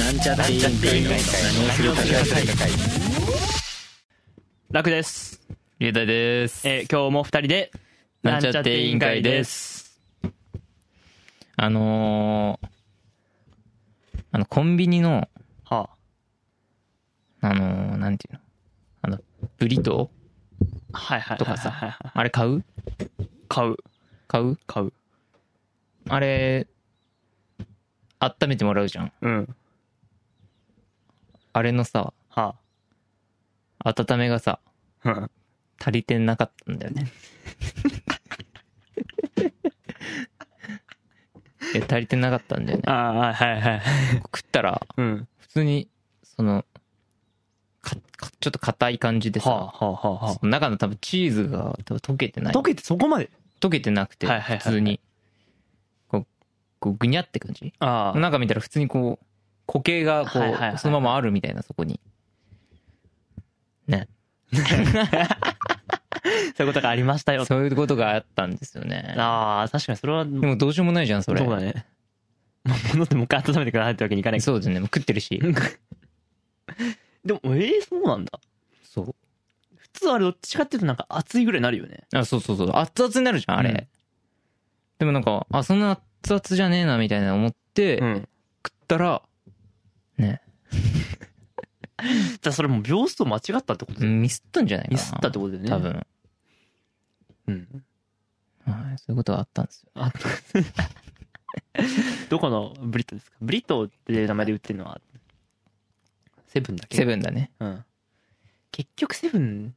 なんちゃって委員会の何をするか会楽です。龍大です。えー今日も二人で、なんちゃって委員会です。あのー、あの、コンビニの、はあのー、なんていうの？あの、ブリトあ、はいはい。とかさはいはいはいーあれ買う？買う。買う？買う。あれ、温めてもらうじゃん。うん。あれのさ、は温めがさ、足りてなかったんだよね。え、足りてなかったんだよね。ああ、はいはい。食ったら、うん。普通に、その、か、かちょっと硬い感じでさ、はあ、はあ、はあ、の中の多分チーズが多分溶けてない。あ。溶けてそこまで？溶けてなくて、はいはいはいはい普通に、こう、こうぐにゃって感じ？ああ。中見たら普通にこう、固形がこうそのままあるみたいな、そこに。ね。そういうことがありましたよ。そういうことがあったんですよね。ああ、確かにそれは、でもどうしようもないじゃん、それ。そうだね。まあ、戻ってもう一回温めてくださいってわけにいかないけそうだね。もう食ってるし。ど。でも、ええそうなんだ。そう。普通あれどっちかっていうとなんか熱いぐらいになるよね。あ、そうそうそう。熱々になるじゃん、あれ。うんでもなんか、あ、そんな熱々じゃねえな、みたいな思って、うん。食ったら、ね、じゃあそれもう秒数間違ったってこと？だよミスったんじゃないかな。ミスったってことだよね。多。分。うん。はい、そういうことがあったんですよ。あ どこのブリトーですか？ブリトーっていう名前で売ってるのは、セブンだけ？セブンだね。うん。結局セブン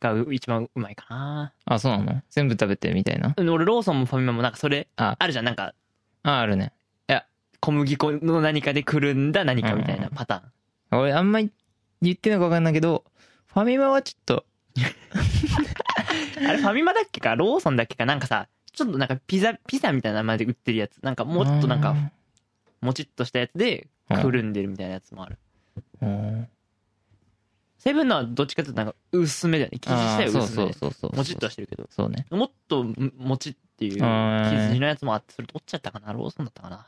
がう一番うまいかな。あ、そうなの？全部食べてみたいな。俺ローソンもファミマもなんかそれ、ああるじゃん。なんかあ、あるね。小麦粉の何かでくるんだ何かみたいなパターン。俺あんまり言ってんのか分かんないけど、ファミマはちょっと、あれファミマだっけか？ローソンだっけか？なんかさ、ちょっとなんかピザ、ピザみたいな名前で売ってるやつ。なんかもうちょっとなんか、もちっとしたやつでくるんでるみたいなやつもある。うん、セブンのはどっちかっていうとなんか薄めだよね。生地自体は薄めで。そうそうそう。もちっとしてるけど。そうね。もっともちっていう生地のやつもあって、それ取っちゃったかな？ローソンだったかな？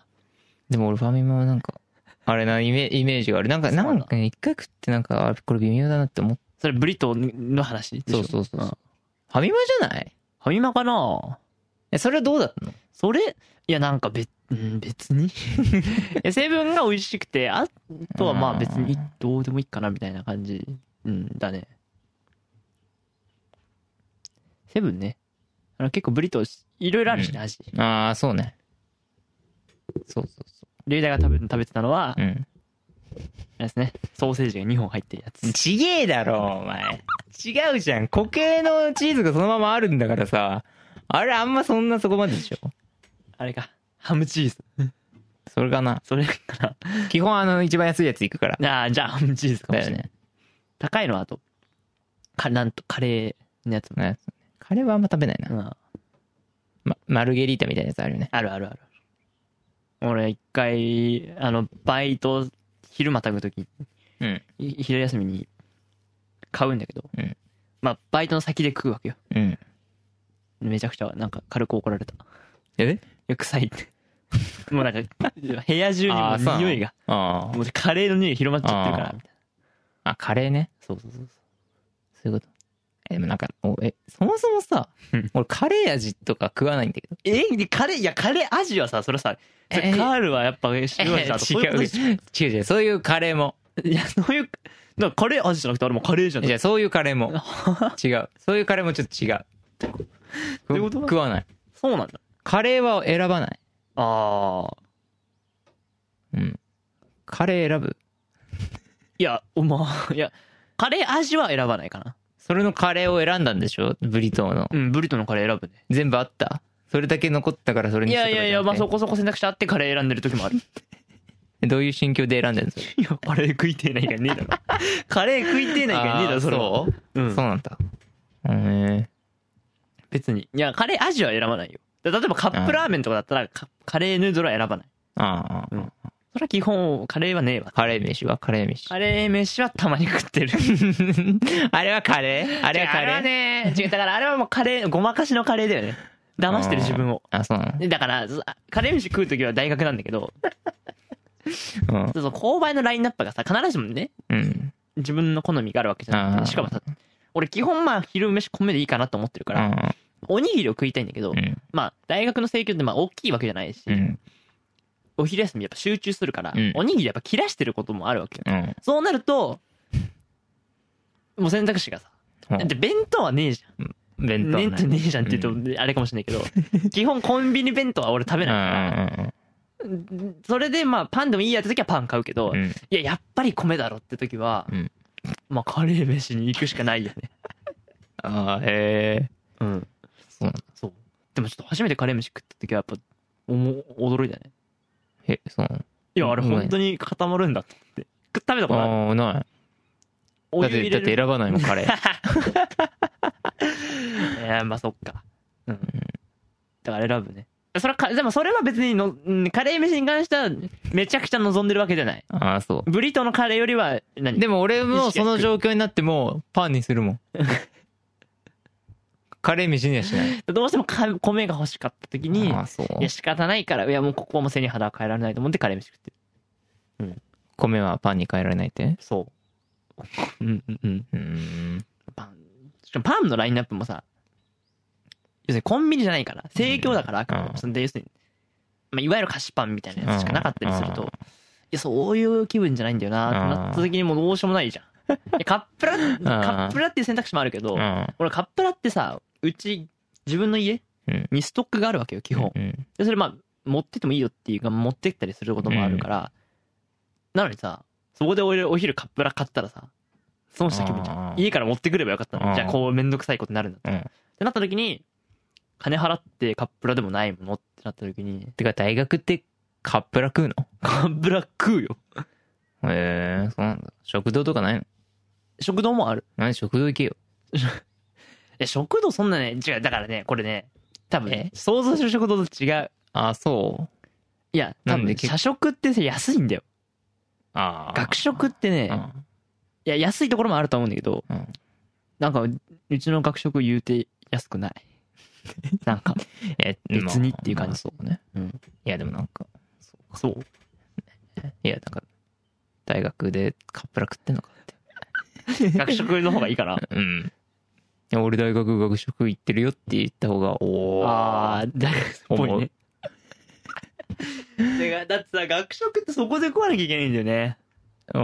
でも俺ファミマはなんか、あれな、イメイメージがある。なんか、なんかね、一回食ってなんか、あこれ微妙だなって思っそれブリトーの話でしょ？そうそうそうそう。ん。フファミマじゃない？ァミマかな？え、それはどうだったの？それ、いやなんか別、うん別に。いやセブンが美味しくて、あとはまあ別にどうでもいいかなみたいな感じ、うん、だね。セブンね。あの結構ブリトーいろいろあるしね、味。ああ、そうね。そうそうそリュウダイが食べ食べてたのは、う。うん。あれですね、ソーセージが2本入ってるやつ。ちげえだろ、お前。違うじゃん。固形のチーズがそのままあるんだからさ。あれあんまそんなそこまででしょ。あれか、ハムチーズ。それかな。それか基本あの一番安いやついくから。な。ああ、じゃあハムチーズかもしれない。ね。高いのはあと、か、なんと、カレーのやつも。ねカレーはあんま食べないな。うんま、マルゲリータみたいなやつあるよね。あるあるある。俺一回、あの、バイト、昼またぐとき、うん。い昼休みに買うんだけど、うんまあ、バイトの先で食うわけよ。うん。めちゃくちゃ、なんか軽く怒られた。いえや、臭いって。もうなんか、部屋中にもあーそうなの匂いが、ああ。もうカレーの匂い広まっちゃってるから、みたいな。あ、カレーね。そうそうそうそう。そういうこと。え、でもなんか、おえ、そもそもさうん、俺カレー味とか食わないんだけど。え？でカレー、いや、カレー味はさ、それさ、それえカールはやっぱ塩味だと、そういうことでしょ違う違う違う、そういうカレーも。いや、そういう、だカレー味じゃなくて、あれもカレーじゃん。じゃあそういうカレーも。違う。そういうカレーもちょっと違う。ういうこと食わない。そうなんだ。カレーは選ばない。ああ。うん。カレー選ぶ。いや、まあ、いや、カレー味は選ばないかな。それのカレーを選んだんでしょ？ブリトーの。うん、ブリトーのカレー選ぶね。全部あった？それだけ残ったからそれいにしたやいやいや、まあそこ。こそこ選択肢あってカレー選んでる時もある。どういう心境で選んでんのそれいや、カレー食いてえないからねえだろ。カレー食いてえないからねえだろ、それそううんそうなんだ。へえ。別に。いや、カレー味は選ばないよ。で例えばカップラーメンとかだったら、カカレーヌードルは選ばない。ああ、うんそれは基本、カレーはねえわ。カレー飯はカレー飯。カレー飯はたまに食ってる。あれはカレー？あれはカレー？あれはね、違う、だからあれはもうカレー、ごまかしのカレーだよね。騙してる自分を。あ、そうなの。でだから、ずカレー飯食うときは大学なんだけど、うん。そうそう購買のラインナップがさ必ずしもねうん。自分の好みがあるわけじゃなくてしかもさ俺基本まあ昼飯米でいいかなと思ってるから、おにぎりを食いたいんだけど、うん。まあ大学の請求ってまあ大きいわけじゃないし、うんお昼休みやっぱ集中するから、うん。おにぎりやっぱ切らしてることもあるわけよ、うん。そうなるともう選択肢がさうん。で弁当はねえじゃん。弁当はね。えってねえじゃんって言うとあれかもしれないけど、基本コンビニ弁当は俺食べないから、それでまあパンでもいいやって時はパン買うけど、いややっぱり米だろって時は、うん。まあカレー飯に行くしかないよね。ああへえうん。そう。でもちょっと初めてカレー飯食った時はやっぱおも驚いたねえそのいやあれ本当に固まるんだって。思って食食べたことない。ああない。おだってだって選ばないもんカレ ーいやまあそっか。うん。だから選ぶね。それはかでもそれは別にのうんカレー飯に関してはめちゃくちゃ望んでるわけじゃない。ああそブリトーのカレーよりは何？うでも俺もその状況になってもパンにするもん カレー飯にはしない。どうしてもか米が欲しかった時にいや仕方ないからいやもうここはもう背に肌は変えられないと思ってカレー飯食って。る米はパンに変えられないって？そう。うんうんうん。うーん。パンパンのラインナップもさ要するにコンビニじゃないから盛況だからあくまで要するに、まあ、いわゆる菓子パンみたいなやつしかなかったりするとうん。いやそういう気分じゃないんだよなってなった時にもうどうしようもないじゃん。カップラカップラっていう選択肢もあるけどうん。俺カップラってさうち自分の家うん。にストックがあるわけよ基本。うんでそれまあ持ってってもいいよっていうか持ってったりすることもあるから、なのにさそこで俺お昼カップラ買ったらさ損した気分じゃん家から持ってくればよかったうん。のじゃあこうめんどくさいことになるんだったらうん。ってなった時に金払ってカップラでもないものってなった時にてか大学ってカップラ食うの？カップラ食うよ。へえそうなんだ。食堂とかないの？食堂もある。何食堂行けよ いや食堂そんなね違うだからねこれね多分ねえ？想像する食堂と違う。あそいや多分なんで結構社食ってさ安いんだよ。うああ学食ってねうん。いや安いところもあると思うんだけどうん。なんかううちの学食言うて安くない？なんか。え別にっていう感じ。まあそうね。うん。いやでもなんかそういやなんか大学でカップラ食ってんのかって。学食の方がいいかなうん俺大学学食行ってるよって言った方がおおああ大学っぽいね。てかだってさ学食ってそこで食わなきゃいけないんだよね。うん。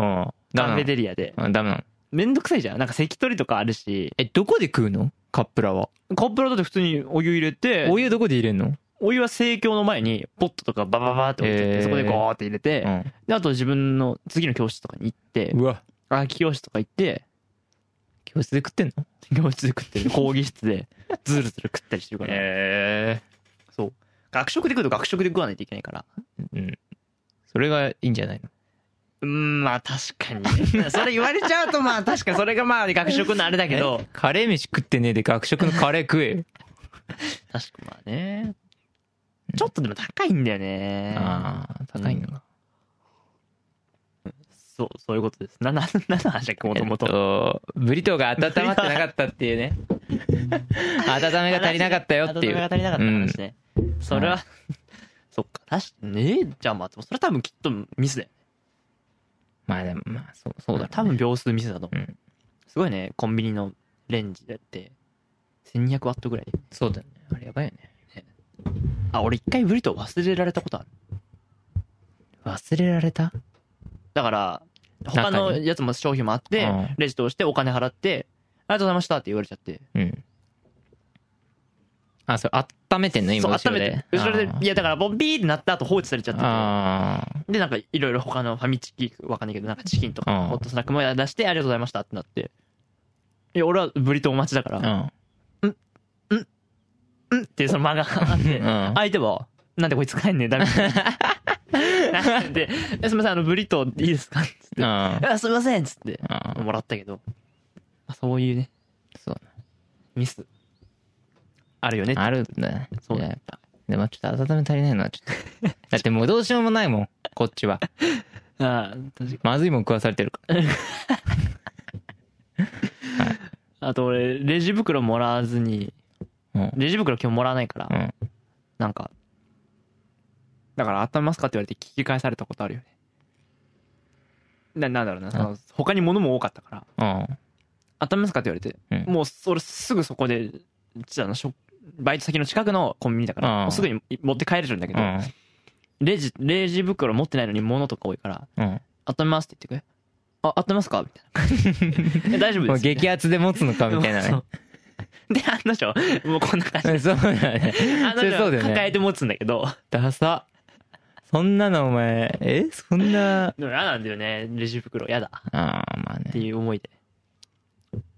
ダカフェメなテリアで。のうんダメなの。めんどくさいじゃん。なんか関取とかあるし。えどこで食うの？カップラは。カップラだって普通にお湯入れて。お湯どこで入れんの？お湯は盛況の前にポットとかバババって置いてってへー。そこでゴーって入れて、うん。であと自分の次の教室とかに行って。うわ。空き教室とか行って教室で食ってんの？教室で食ってる。講義室で。ズルズル食ったりしてるから、へそう。学食で食うと学食で食わないといけないから。えうん。それがいいんじゃないの？うーんまあ確かにね。それ言われちゃうとまあ確かにそれがまあ学食のあれだけど。え？カレー飯食ってねえで学食のカレー食えよ。確かまあね。ちょっとでも高いんだよね。ああ高いのかそうそういうことです。なな 何の話だっけもともと。とブリトーが温まってなかったっていうね。温めが足りなかったよっていう温めが足りなかった話ね、それは、そっか確かにねじゃあまあそれは多分きっとミスだよまあでもまあそうそうだね多分秒数ミスだと思う、うんすごいねコンビニのレンジだって1200ワットぐらいそうだよねあれやばいよねあ俺一回ブリトー忘れられたことある忘れられただから他のやつも商品もあってうん。レジ通してお金払ってありがとうございましたって言われちゃって。うん。あそれ温めてんの？今そう後ろで。温めて。後ろでいやだからボンビーってなった後放置されちゃっててあでなんかいろいろ他のファミチキわかんないけどなんかチキンとかうん。ホットスナックも出してありがとうございましたってなって。いや俺はブリトー待ちだからあうんうんってその間があってうん。相手はなんでこいつ帰んねえだみたいな なんで「えすみませんあのブリトーいいですか?」っつって「ああ。すみません」っつって。あもらったけど。まあそういうね。そう。ミス。あるよね。あるんだね。そう。いややっぱ。でもちょっと温め足りないのはちょっと。だってもうどうしようもないもんこっちは。ああ確かまずいもん食わされてるか あと俺レジ袋もらわずにレジ袋今日もらわないから、うん。なんかだから温めますかって言われて聞き返されたことあるよねななんだろうなその他に物も多かったからうん。「温めますか?」って言われて、うんもうそれすぐそこであのバイト先の近くのコンビニだから、すぐに持って帰れるんだけど、うん。レジレジ袋持ってないのに物とか多いからうん。「温めます」って言ってくれ「あ温めますか?」みたいな え「大丈夫です」もう激アツで持つのか？みたいなね。で案の定もうこんな感じうん そうだね。案のそれそうだ定よね抱えて持つんだけどダサ。そんなのお前、え？そんな、でも嫌なんだよね。レジ袋。嫌だ。ああ、まあってね。いう思いで。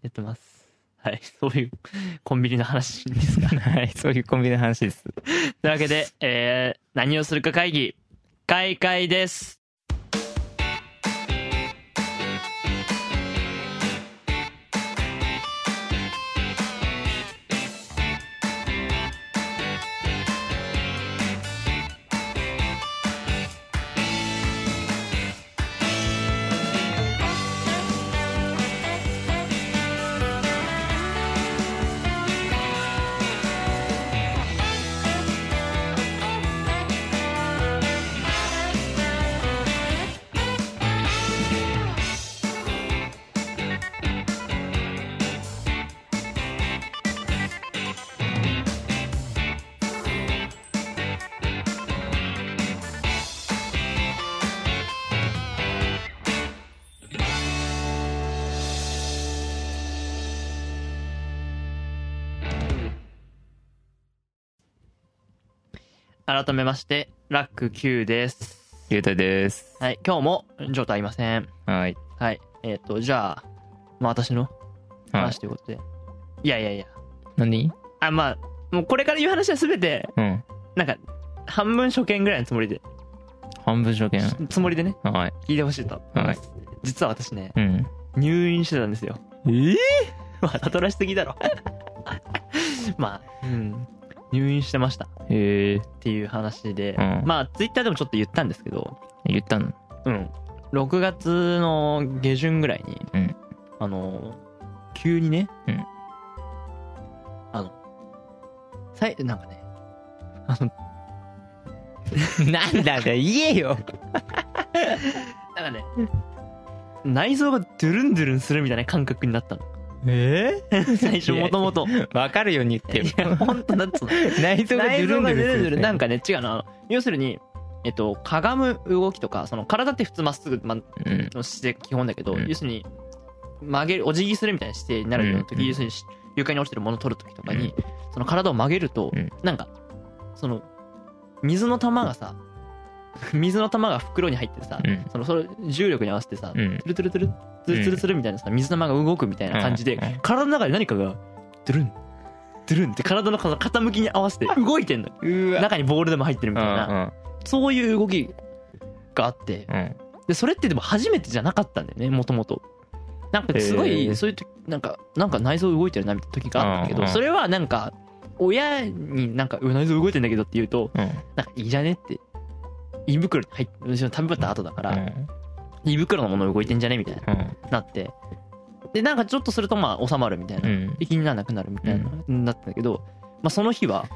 やってます。はい。そういうコンビニの話ですが はい、そういうコンビニの話です。というわけで、えー、何をするか会議、開会です。改めまして、ラック Q です。ゆうたです。はい、今日も状態いません。はい。はい、えっ、と、じゃあ、まあ私のはい話。ということで。いやいやいや。何？あ、まあ、もうこれから言う話はすべて、うん。なんか、半分初見ぐらいのつもりで、半分初見。つもりでね、はい。聞いてほしいと思い。実は私ね、うん。入院してたんですよ。えまあ、たとらしすぎだろ。まあ、うん。入院してましたっえー、ていう話で、うんまあ、ツイッターでもちょっと言ったんですけど、言ったの？うん。6月の下旬ぐらいに、うんあの、急にね、うんあの、さい、なんかね、あの、なんだか言えよ。なんかね、内臓がドゥルンドゥルンするみたいな感覚になったの。え 最初もともと。ー、わかるように言ってよ。いや、ほんとなんつ。内臓が内臓がドゥルンドゥルン。するなんかね、違うの。あの要するに、えっと、かがむ動きとか、その体って普通まっすぐ、ま、うん。の姿勢が基本だけど、うん要するに、曲げる、お辞儀するみたいな姿勢になるような時、うん要するに床に落ちてるものを取る時とかに、その体を曲げると、うんなんか、その、水の玉がさ、水の玉が袋に入ってさ、うん。その、それ重力に合わせてさ、うん。トゥルトゥルトゥル、ツルツルツルみたいなさ、水玉が動くみたいな感じで、体の中で何かが、ドゥルン、ドゥルンって体の傾きに合わせて動いてんの。中にボールでも入ってるみたいな、うんそういう動きがあって。で、それってでも初めてじゃなかったんだよね、もともと。なんかすごい、そういう時、なんか、なんか内臓動いてるなみたいな時があったけど、それはなんか、親になんか、内臓動いてんだけどって言うと、うん。なんかいいじゃねって、胃袋に入って、食べ終わった後だから、うん。胃袋のもの動いてんじゃね？みたいな、うん。なって。で、なんかちょっとするとまあ収まるみたいな。うん。で気にならなくなるみたいな、なったんだけど、まあその日は、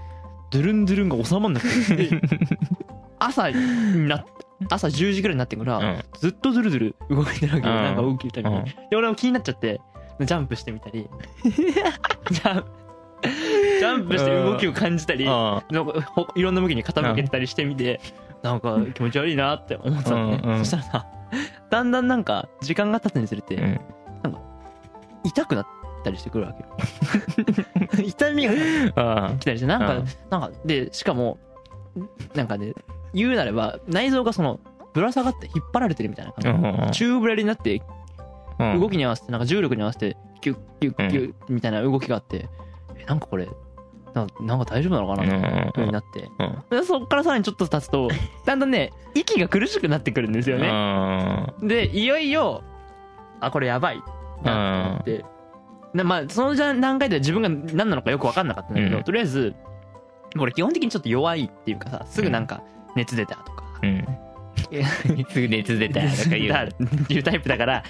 ドゥルンドゥルンが収まんなくて、で 朝になっ朝10時ぐらいになってから、うんずっとドゥルドゥル動いてるわけよ、うんなんか動きたり、うんで俺も気になっちゃってジャンプしてみたり ジャンプして動きを感じたり、いろんな向きに傾けてたりしてみて、なんか気持ち悪いなって思ってたのね、うんうん。そしたらさだんだんなんか時間が経つにつれて、うん。痛くなったりしてくるわけよ。痛みがあ来たりしてなんか、うん。なんかでしかもなんかね言うなれば内臓がそのぶら下がって引っ張られてるみたいなあ。う感じ、ん。宙ぶらりになってうん。動きに合わせてなんか重力に合わせてキュッキュッキュッみたいな動きがあって、えなんかこれなんかなんか大丈夫なのかな？みたいな風になって、そっからさらにちょっと経つと だんだんね息が苦しくなってくるんですよね、ね。でいよいよあこれやばい。なって思って、でまあその段階では自分が何なのかよく分かんなかったんだけど、うん。とりあえずこれ基本的にちょっと弱いっていうかさすぐなんか熱出たとか、うん。すぐ熱出たと か言う。だいうタイプだから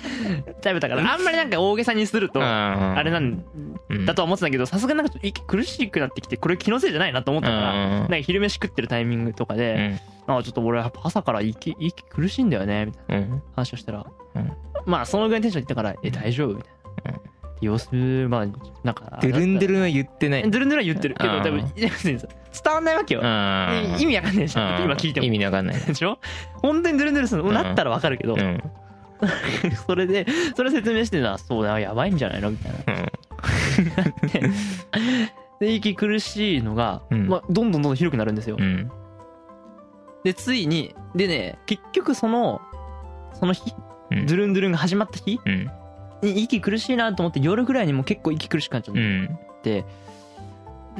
タイプだからあんまりなんか大げさにするとああれなんうん。だとは思ってたけどさすがになんか息苦しくなってきてこれ気のせいじゃないなと思ったからうん。なんか昼飯食ってるタイミングとかうでんなん。かちょっと俺朝から息息苦しいんだよねみたいなうん。話をしたらうん。まあそのぐらいのテンション言ったからえ大丈夫？みたいな様子まあなんかドゥルンドゥルンは言ってない。ドゥルンドゥルンは言ってる。けどうん。多分伝わんないわけよ。うん。意味わかんないじゃんうん。今聞いても。意味わかんない。でしょ？本当にドゥルンドゥルンするのうん。なったらわかるけど。うん。それでそれ説明してなそうだやばいんじゃないの？みたいな。うん。で息苦しいのが、うん。まあ、どんどんどんどん広くなるんですよ、うん。でついにでね結局そのその日、うん。ドゥルンドゥルンが始まった日息苦しいなと思って夜ぐらいにも結構息苦しくなっちゃっうん。て、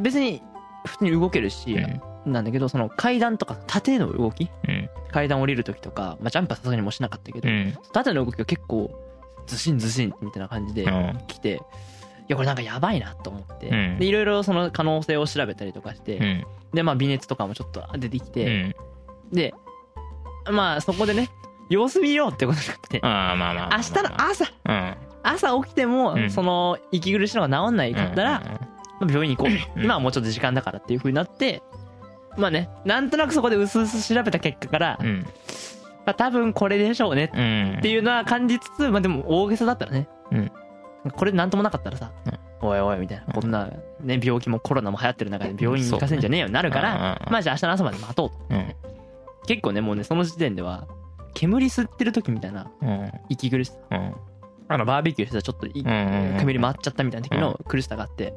別に普通に動けるし、なんだけどその階段とか縦の動き？うん。階段降りる時とか、まあ、ジャンプはさすがにもうしなかったけど、うん。縦の動きが結構ズシンズシンみたいな感じでうん。来て、いやこれなんかやばいなと思って、うん。でいろいろその可能性を調べたりとかして、うん。でまあ微熱とかもちょっと出てきうて、ん。でまあそこでね様子見ようってことになってああまあまあまあまあ。明日の朝うん朝起きても、うん。その息苦しいのが治んないかったら、まあ病院に行こう、うん。今はもうちょっと時間だからっていう風になってまあねなんとなくそこで薄々調べた結果から、うん。まあ、多分これでしょうねうん。っていうのは感じつつまあでも大げさだったらね、うん。これなんともなかったらさ、おいおいみたいな。こんな、ね、病気もコロナも流行ってる中で病院に行かせんじゃねえよになるから、うん。まあじゃあ明日の朝まで待とうと。うん。結構ねもうねその時点では煙吸ってる時みたいなうん。息苦しさ。うんあのバーベキューしてたらちょっと煙回っちゃったみたいな時の苦しさがあって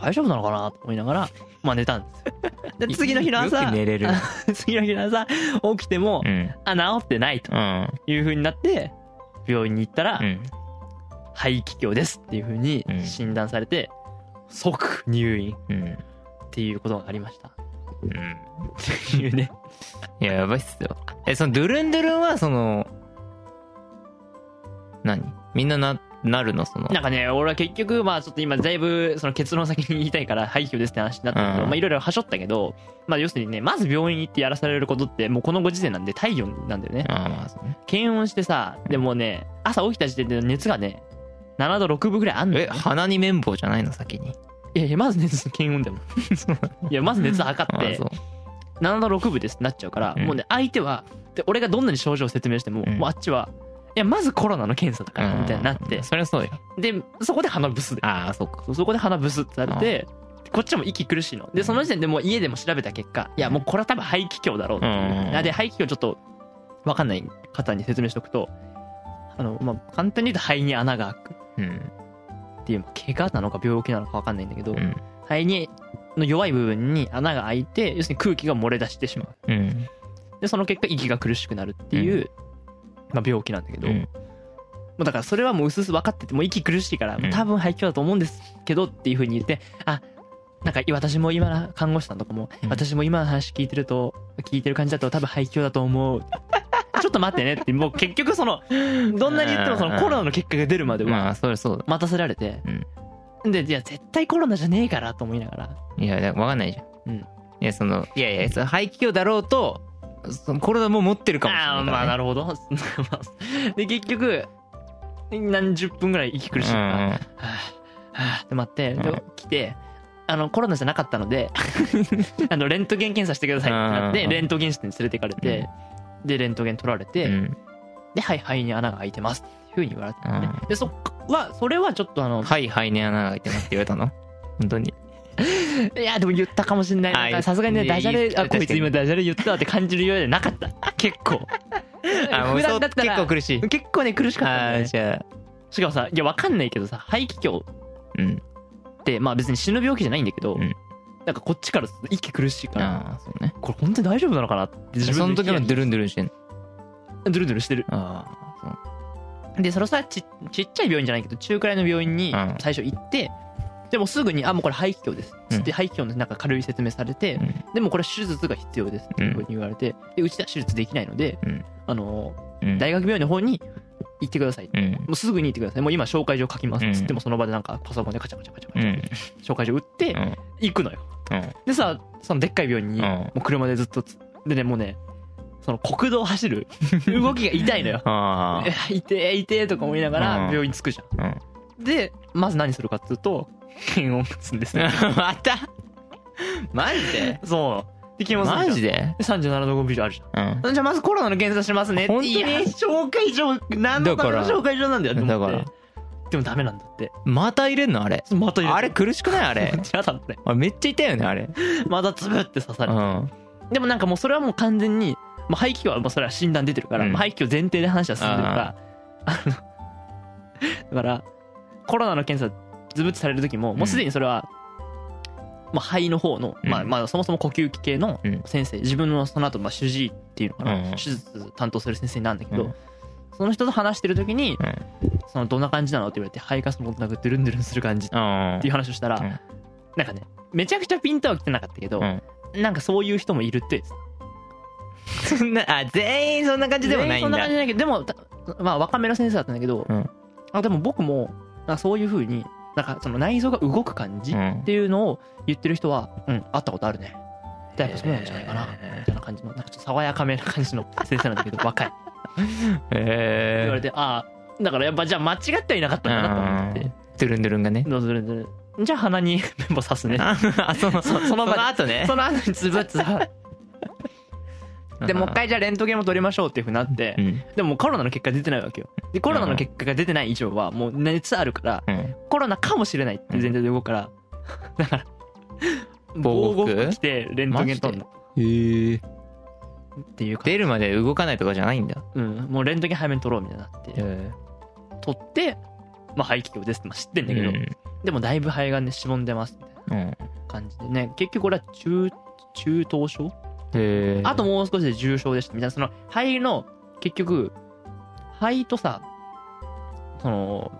大丈夫なのかなと思いながらまあ寝たんですよ。で次の日の朝寝れる。次の日の朝 起きてもうん。あ治ってないとうんいう風になって病院に行ったらうん。肺気胸ですっていう風にうん。診断されて即入院うん。っていうことがありました。うん。っていうね。いややばいっすよ。えそのドゥルンドゥルンはその何？みんなななるの？その。なんかね俺は結局まあちょっと今だいぶその結論先に言いたいから肺気胸ですって話になったけどうん。まあいろいろはしょったけどまあ要するにねまず病院行ってやらされることってもうこのご時世なんで体温なんだよね。ああまあそうね。検温してさでもね朝起きた時点で熱がね7度6分ぐらいあんのよえ鼻に綿棒じゃないの？先に。いやいやまず熱検温でも。いやまず熱測ってああそう。7度6分ですってなっちゃうから、うん。もうね相手はで俺がどんなに症状を説明しても、うん。もうあっちはいやまずコロナの検査だからみたいになって、そりゃそうよでそこで鼻ブスで。ああそうか。そこで鼻ブスってされてこっちも息苦しいの。でその時点でもう家でも調べた結果いやもうこれは多分肺気胸だろうってで肺気胸ちょっと分かんない方に説明しておくとあの、まあ、簡単に言うと肺に穴が開く。うん。っていう怪我なのか病気なのか分かんないんだけど、うん。肺にの弱い部分に穴が開いて要するに空気が漏れ出してしまう。うん。でその結果息が苦しくなるっていう、まあ、病気なんだけど、うん。もうだからそれはもう薄々分かっててもう息苦しいから、うん。多分肺気胸だと思うんですけどっていうふうに言ってあなんか私も今の看護師さんとかも、うん。私も今の話聞いてると聞いてる感じだと多分肺気胸だと思う。ちょっと待ってねってもう結局そのどんなに言ってもそのコロナの結果が出るまではまあそりゃそうだ。待たせられて、でいや絶対コロナじゃねえからと思いながら。いや分かんないじゃん。うん。いやそのいやいやその肺気胸だろうとコロナも持ってるかもしれないね、まあなるほど。で結局何十分ぐらい息苦しいか。ら、はあはあって待って、来てあのコロナじゃなかったので あのレントゲン検査してくださいってなってうんレントゲン室に連れてかれて、でレントゲン取られて、うん。ではい肺に穴が開いてますっていうふうに言われて、ね。うん。でそっはそれはちょっとあの、はい肺に穴が開いてますって言われたの？本当に いやでも言ったかもしんない。さすがにねダジャレあこいつ今ダジャレ言ったわって感じるようじゃなかった。結構。あもう普そう段だったら結構苦しい。結構ね苦しかったね。あじゃあ。しかもさいやわかんないけどさ肺気胸うんってまあ別に死ぬ病気じゃないんだけど、うん。なんかこっちから息苦しいからああそうね。これ本当に大丈夫なのかなって自その時もドゥルンドゥルンしてんの？ドゥルドゥルしてる。あでそれさちちっちゃい病院じゃないけど中くらいの病院にうん。最初行って、でもすぐに「あもうこれ肺気胸です」つって肺気胸のなんか軽い説明されて、うん。でもこれ手術が必要ですっていうふうに言われて、でうちでは手術できないので、うん。あのうん。大学病院の方に行ってください。うん。もうすぐに行ってください。もう今紹介状書きますっつってうん。もその場でなんかパソコンでカチャカチャカチャカチャ。うん。紹介状打ってうん。行くのよ。うん。でさそのでっかい病院にうん。もう車でずっとつでねもうねその国道を走る 動きが痛いのよ。痛え痛えとか思いながらうん。病院着くじゃあ。うん。ん。でまず何するかっていうと検温打つんですよ また？マジで？そう。で検温す。るマジで？37度5分以上あるじゃん。うん。じゃあまずコロナの検査しますね。本当に？いや紹介状何のためのだから。紹介状なんだよって思って。だかでもダメなんだって。また入れんのあれ？また入れてあれ苦しくないあれ？嫌だって。あれめっちゃ痛いよね、あれ。まだつぶって刺されてうん。でもなんかもうそれはもう完全に、まあ、肺気はもうそれは診断出てるから、うん。まあ肺気を前提で話は進んでるから。あの だからコロナの検査ズブッとされる時ももうすでにそれは、まあ、肺の方の、まあうん。まあそもそも呼吸器系のうん。先生自分のその後まあ主治医っていうのかな、うん手術担当する先生なんだけど、うん。その人と話してる時にうん。そのどんな感じなのって言われて肺ガスもなんかドゥルンドゥルンする感じっあていう話をしたら、うん。なんかねめちゃくちゃピントは来てなかったけど、うん。なんかそういう人もいるってそんな、あ、全員そんな感じでもないんだ。全員そんな感じ。じゃないけどでもたまあ若めの先生だったんだけど、うん。あでも僕もそういうふうになんかその内臓が動く感じうん。っていうのを言ってる人はうん会ったことあるね。でやっぱそうなんじゃないかな。みたいな感じのなんかちょっと爽やかめな感じの先生なんだけど 若い。へ言われてああだからやっぱじゃあ間違ってはいなかったんだなと思ってドゥルンドゥルンがね。どうするどうするじゃあ鼻に 綿棒刺すね。あ、その、そその場で後ね。その後につぶってさでもう一回じゃあレントゲンも取りましょうっていうふうになって、うん。でもコロナの結果出てないわけよでコロナの結果が出てない以上はもう熱あるからうん。コロナかもしれないって前提で動くからだから防護服服着てレントゲン取るのへえ。っていうか出るまで動かないとかじゃないんだ。うんもうレントゲン早めに取ろうみたいになってへ取ってまあ肺気胸ですってまあ知ってんだけど、でもだいぶ肺がねしぼんでますみたいなうん。感じでね結局俺は中中等症あともう少しで重症でした。みたいなその肺の結局肺とさその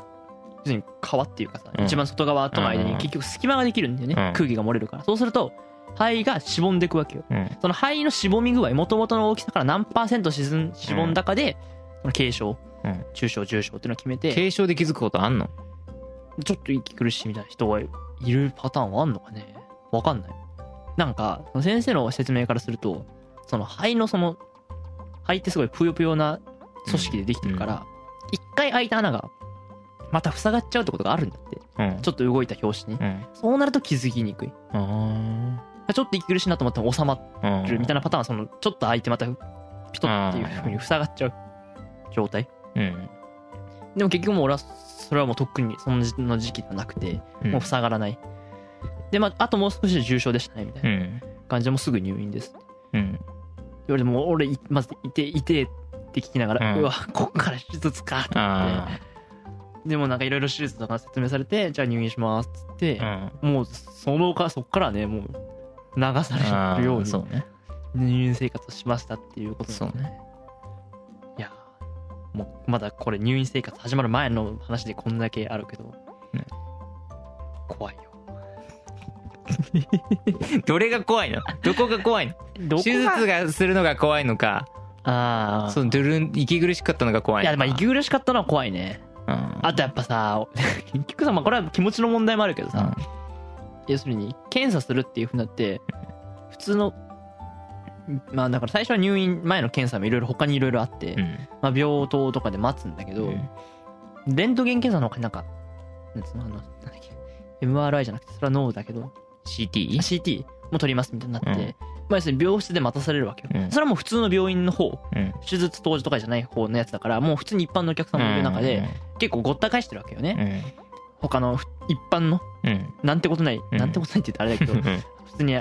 要するに皮っていうかさ、うん。一番外側との間にうん結局隙間ができるんだよね、うん。空気が漏れるから。そうすると肺がしぼんでいくわけよ。うん。その肺のしぼみ具合もともとの大きさから何パーセント沈んしぼんだかで、その軽症、うん。中症重症っていうのを決めて軽症で気づくことあんの？ちょっと息苦しいみたいな人がいるパターンはあんのかね？わかんない。なんか、その先生の説明からすると、その肺のその、肺ってすごいぷよぷよな組織でできてるから、一回開いた穴が、また塞がっちゃうってことがあるんだって。うん。ちょっと動いた拍子に。うん。そうなると気づきにくい。あちょっと息苦しいなと思っても収ま。るみたいなパターンは、その、ちょっと開いてまた、ピトっていう風に塞がっちゃう状態。うん。でも結局もう俺は、それはもうとっくにその時期ではなくて、うんもう塞がらない。で、まあ、あともう少しで重症でしたね、みたいなうん。感じでもうすぐ入院です。うん。言われてもう俺いまずいていてって聞きながら、ううんわこっから手術かってあでもなんかいろいろ手術とか説明されてじゃあ入院しますっつってあ。う、ん。もうそのかそっからねもう流さ。れるようにそうね。入院生活をしましたっていうことそうね。いやもうまだこれ入院生活始まる前の話でこんだけあるけど、ね怖いよ どれが怖いの？どこが怖いの？手術がするのが怖いのか、ああそのドゥルン、息苦しかったのが怖い。いやまあ息苦しかったのは怖いね。うん。あとやっぱさ 結局さ、まあ、これは気持ちの問題もあるけどさ、うん。要するに検査するっていうふうになって普通のまあだから最初は入院前の検査もいろいろ他にいろいろあって、うん。まあ、病棟とかで待つんだけど、うん。レントゲン検査の他になんかなんつうのあのなんだっけ MRI じゃなくてそれは脳だけど CT? CT も取りますみたいになって、うん。まあ要するに病室で待たされるわけよ、うん。それはもう普通の病院の方うん。手術当時とかじゃない方のやつだからもう普通に一般のお客さんもいる中で、結構ごった返してるわけよね、他のふ一般のうん。うん。なんてことない、うん。なんてことないって言ったらあれだけどうん。普通に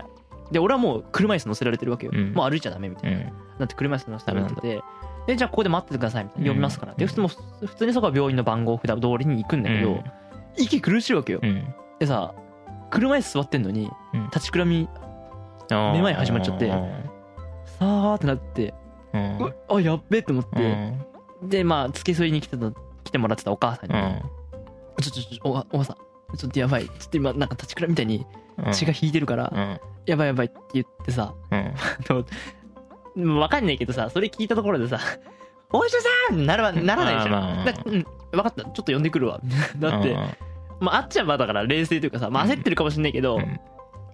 で俺はもう車椅子乗せられてるわけよ、うん。もう歩いちゃダメみたいな、うん。だって車椅子乗せられててでじゃあここで待っててくださいみたいな。呼びますから、うんで普通も普通にそこは病院の番号札通りに行くんだけど、うん。息苦しいわけよ、うん。でさ車椅子座ってんのにうん立ちくらみめめまい始まっちゃってさーってなって、うん。うあやっべえって思って、うん。でまあ付き添いに来てた来てもらってたお母さんに、うん。ちょちょちょおおばさんちょっとやばいちょっと今なんか立ちくらみみたいにうん血が引いてるから、うん。やばいやばいって言ってさうん。あのわかんないけどさそれ聞いたところでさ「お医者さん!」ならならないじゃん、あーまあだうん分かったちょっと呼んでくるわだって、まあ、あっちゃまだから冷静というかさ、まあ、焦ってるかもしれないけど、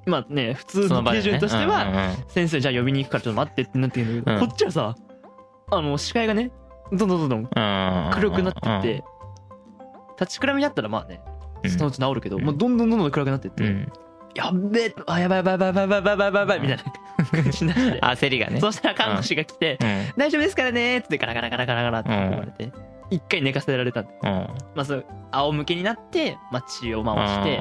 まあね普通の手順としては、先生じゃあ呼びに行くからちょっと待ってってなってるんだけど、こっちはさあの視界がねどんどんどんどん黒くなってって立ちくらみだったらまあねそのうち治るけど、もうどんどんどんどん暗くなってって、やべえあやばいやばいやばいやばいやばいやばいやばいみたいな感じになって。焦りがね。そしたら看護師が来て、大丈夫ですからね」っつってガラガラガラガラガラって言われて。一回寝かせられたんだうん。まあそう仰向けになって、まあ、血を回して。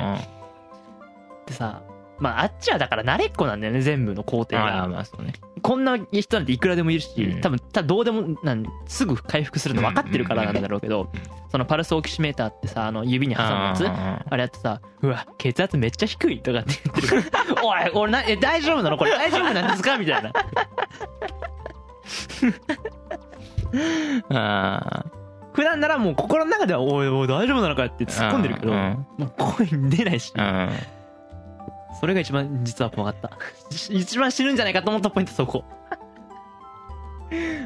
でさまああっちはだから慣れっこなんだよね全部の工程ああがまあそうね。こんな人なんていくらでもいるしうん。多分たどうでもなんすぐ回復するの分かってるからなんだろうけどそのパルスオキシメーターってさあの指に挟むやつああれやってさ、うわ、血圧めっちゃ低いとかって言ってる。から、おい、俺な、え、大丈夫なの？これ大丈夫なんですか？みたいな。あ普段ならもう心の中では、おいおい、大丈夫なのかって突っ込んでるけど、うん。もう声出ないし、うん。それが一番実は怖かった。一番死ぬんじゃないかと思ったポイントそこ。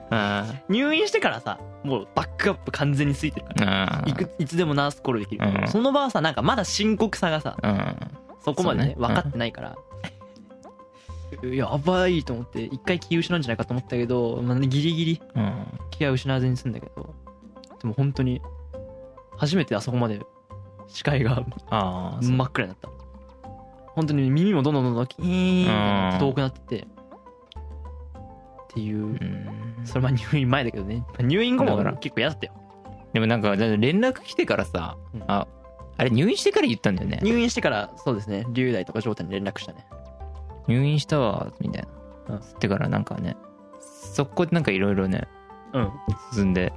あ入院してからさ、もうバックアップ完全についてるから。あいくいつでもナースコールできるうん。その場はさなんかまだ深刻さがさうん。そこまでね分かってないから、やばいと思って一回気失うんじゃないかと思ったけど、まあね、ギリギリうん。気は失わずに済んだけどでも本当に初めてあそこまで視界がああ真っ暗になった。本当に耳もどんどんどんどんキーンって遠くなっててっていううんそれまあ入院前だけどね入院後もだから結構嫌だったよでもなんかだって連絡来てからさうんああれ入院してから言ったんだよね入院してからそうですね龍大とか状態に連絡したね入院したわみたいなうんつってからなんかねそこでなんかいろいろねうん進んで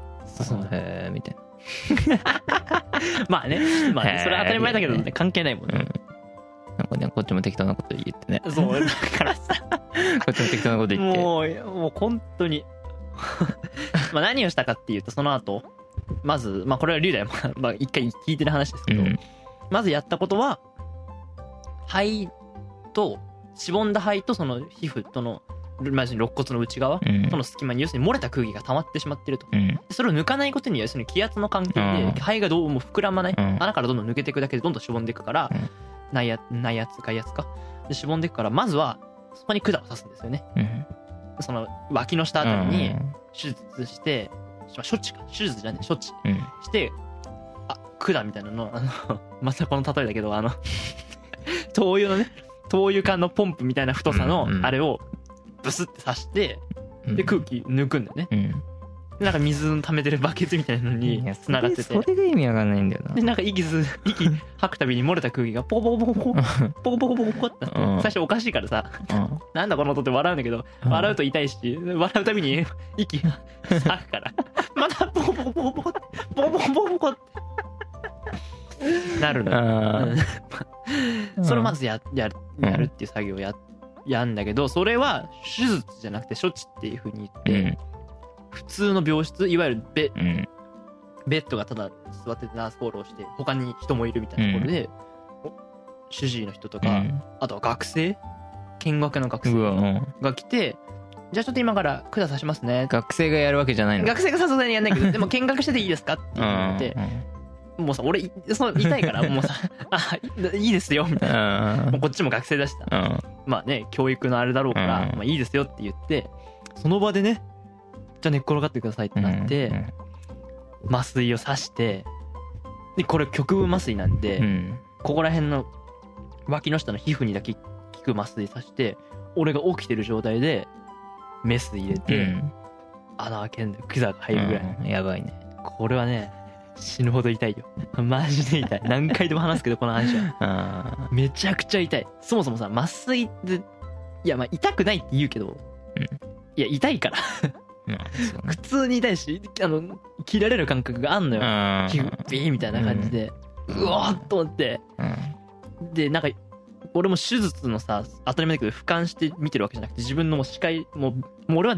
へえみたい まあね。まあね。それは当たり前だけどへね関係ないもんな、うねん、なんかねこっちも適当なこと言ってね。そう。だから。さ こっちも適当なこと言って。もうもう本当に。まあ何をしたかっていうとその後。まずまあこれは龍大もまあ一回聞いてる話ですけど、うん。まずやったことは肺としぼんだ肺とその皮膚とのまあ肋骨の内側うん。との隙間に要するに漏れた空気が溜まってしまってると。うん。でそれを抜かないことには要するに気圧の関係うん。で肺がどうも膨らまない。うん。穴からどんどん抜けていくだけでどんどんしぼんでいくからうん。内圧内圧外圧か。でしぼんでいくからまずはそこに管を刺すんですよね。うん。その脇の下あたりにうん。手術して、まあ処置か。手術じゃねえ処置うん。してあ管みたいなの。あの またこの例えだけどあの 灯油のね灯油管のポンプみたいな太さのあれをブスって刺してで空気抜くんだよね、うん、なんか水の溜めてるバケツみたいなのにつながってて。それが意味わかんないんだよな。でなんか息す息吐くたびに漏れた空気がポコポコポコポコポコポコポコって最初おかしいからさ、う、なんだこの音って笑うんだけど笑うと痛いし笑うたびに息が吐くから。またポコポコポコポコポコポコポコポコってなるの、う、それをまずややるっていう作業をやってやんだけどそれは手術じゃなくて処置っていうふうにう言って、ん。普通の病室いわゆるベうん。ベッドがただ座っててナースコールをして他に人もいるみたいなところで、お主治医の人とか、うん。あとは学生見学の学うわう生ん。が来てじゃあちょっと今から管刺しますね。学生がやるわけじゃないの。学生がさすがにやんないけどでも見学してていいですかって言われてもうさ俺いその痛いから もうさあいいですよみたいな。うん。もうこっちも学生だしさ。うん。まあね教育のあれだろうから、うん。まあいいですよって言ってその場でねじゃあ寝っ転がってくださいってなって、うん。麻酔を刺してでこれ局部麻酔なんで、うん。ここら辺の脇の下の皮膚にだけ効く麻酔刺して俺が起きてる状態でメス入れうて、ん。穴開けんで管が入るぐらい、うん。やばいね。これはね死ぬほど痛いよ。マジで痛い。何回でも話すけどこの話は。あめちゃくちゃ痛い。そもそもさ麻酔っていやまあ痛くないって言うけど、うん。いや痛いから。普通に痛いしあの切られる感覚があんのよ。うん皮膚ビーみたいな感じで、うわーっと思って。うん。でなんか俺も手術のさ当たり前だけど俯瞰して見てるわけじゃなくて自分の視界もうもう俺は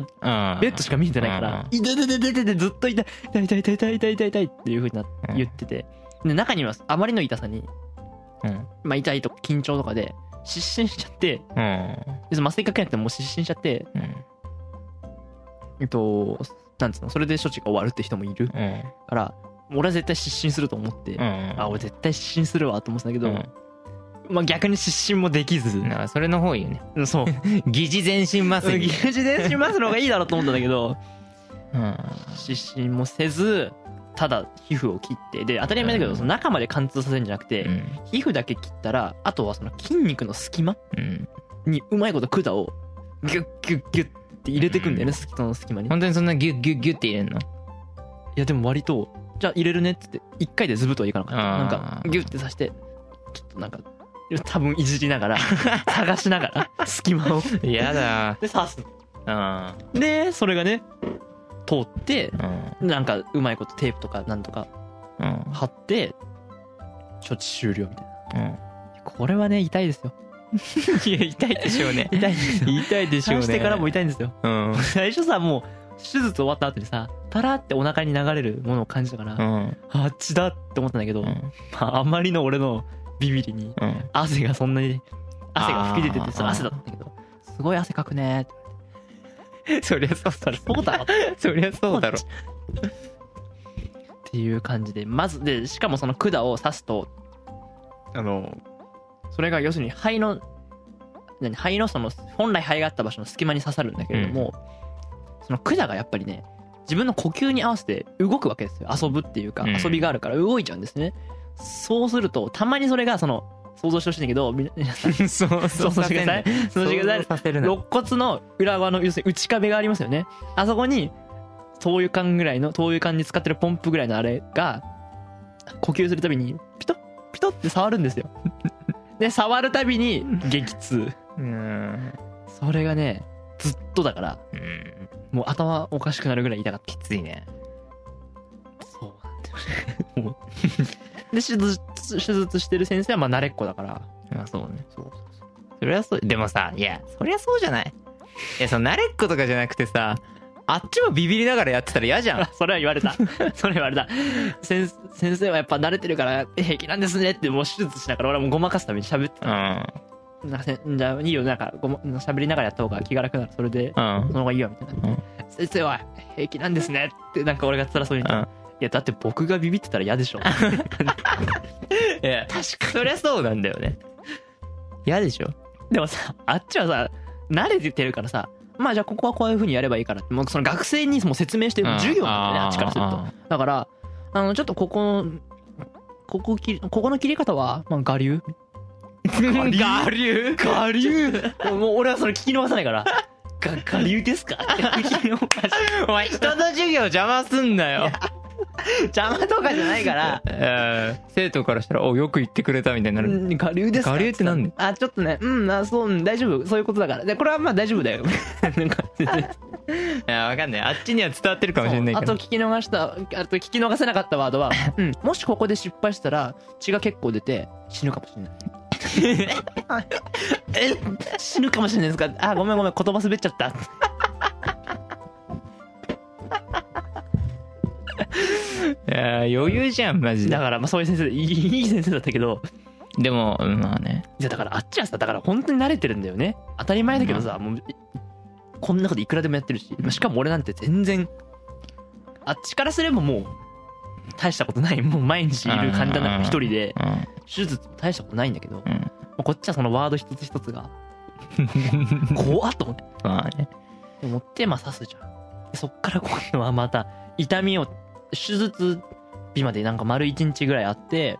ベッドしか見えてないから「痛い痛い痛い痛い」ずっと痛い「痛い痛い痛い痛い痛い痛い痛い」っていうふうにな言ってて。で中にはあまりの痛さに、うん。まあ、痛いとか緊張とかで失神しちゃって、うん、別に麻酔かけなくてもう失神しちゃって、うん、えっとなんつうのそれで処置が終わるって人もいる、うん、から俺は絶対失神すると思って、うん、あ俺絶対失神するわと思ってたけど、うん。まあ逆に失神もできず。それの方がいいよね。そう。疑似全身麻酔。疑似全身麻酔の方がいいだろうと思ったんだけど。うん。失神もせずただ皮膚を切って。で当たり前だけどその中まで貫通させるんじゃなくて、うん。皮膚だけ切ったらあとはその筋肉の隙間。うん。にうまいこと管をギュッギュッギュッって入れてくんだよね、その隙間に。い本当にそんなギュッギュッギュッって入れんの？やでも割とじゃあ入れるねっつって1回でズブとはいかなかった。なんかギュッてさしてちょっとなんか多分いじりながら 探しながら隙間をやだ。で刺すうん。でそれがね通ってうん。なんかうまいことテープとかなんとかうん。貼って処置終了みたいなうん。これはね痛いですよいや、痛いでしょうね。痛いですよ痛いでしょうね。刺してからも痛いんですようん。最初さもう手術終わった後にさパラってお腹に流れるものを感じたから、うん。あっちだって思ったんだけど、うん。まあ、あまりの俺のビビりにうん。汗がそんなに汗が吹き出ててそ汗だったんだけどすごい汗かくね。ーってそりゃそうだろ。そうだろ？っ そりゃそうだろ。ていう感じで。まずでしかもその管を刺すとあのそれが要するに肺の何？肺のその本来肺があった場所の隙間に刺さるんだけれども、その管がやっぱりね自分の呼吸に合わせて動くわけですよ。遊ぶっていうかうん。遊びがあるから動いちゃうんですね、そうするとたまにそれがその想像してほしいんだけどみ 皆さん。そう想像してください。想像してください。肋骨の裏側の要するに内壁がありますよね。あそこに灯油管ぐらいの灯油管に使ってるポンプぐらいのあれが呼吸するたびにピトッピトッって触るんですよ。で触るたびに激痛。うん。それがねずっとだからうん。もう頭おかしくなるぐらい痛かった。きついね。そうなんだよね。もうで手術手術してる先生はまあ慣れっこだからまあそうね。そうそりゃそう。でもさ、いや、そりゃそうじゃないいや、その慣れっことかじゃなくてさ、あっちもビビりながらやってたら嫌じゃん。それは言われた。それは言われた。先先生はやっぱ慣れてるから平気なんですねってもう手術しながら俺はもうごまかすために喋ってうん。なんかせじゃあいいよなんかごま喋りながらやった方が気が楽ならそれでうん。その方がいいよみたいな、うん先生は平気なんですねってなんか俺が辛そうに言ったら、うんいやだって僕がビビってたら嫌でしょ。いや、確かそりゃそうなんだよね。嫌でしょ。でもさあっちはさ慣れてるからさまあじゃあここはこういう風にやればいいからってもうその学生にも説明してる授業なんだよねあっちからすると。だからあのちょっとここここ切りここの切り方は、まあ、我流？我流？我流？もう俺はそれ聞き逃さないから。が我流ですか？っ て聞き逃しお前、人の授業邪魔すんなよ。邪魔とかじゃないから。えー生徒からしたら、お、よく言ってくれたみたいになる。うん我流ですか我流ってなんで？あちょっとね。うんあそううん大丈夫。そういうことだから。でこれはまあ大丈夫だよ。なんかいや、わかんない。あっちには伝わってるかもしれないあと聞き逃したあと聞き逃せなかったワードは、うん、もしここで失敗したら血が結構出て死ぬかもしれない。え死ぬかもしれないですか？あごめんごめん。言葉滑っちゃったや、余裕じゃん、マジでだ。からまあそういう先生でいいいい先生だったけどでも、うんまあね。いやだからあっちはさだから本当に慣れてるんだよね当たり前だけどさ、もういこんなこといくらでもやってるしまあしかも俺なんて全然あっちからすればもう大したことないもう毎日いる患者なんか一人で手術も大したことないんだけど、うん。うん。こっちはそのワード一つ一つが 怖っと思ってまあね。思ってまあ刺すじゃんでそっから今度はまた痛みを手術日までなんか丸1日ぐらいあって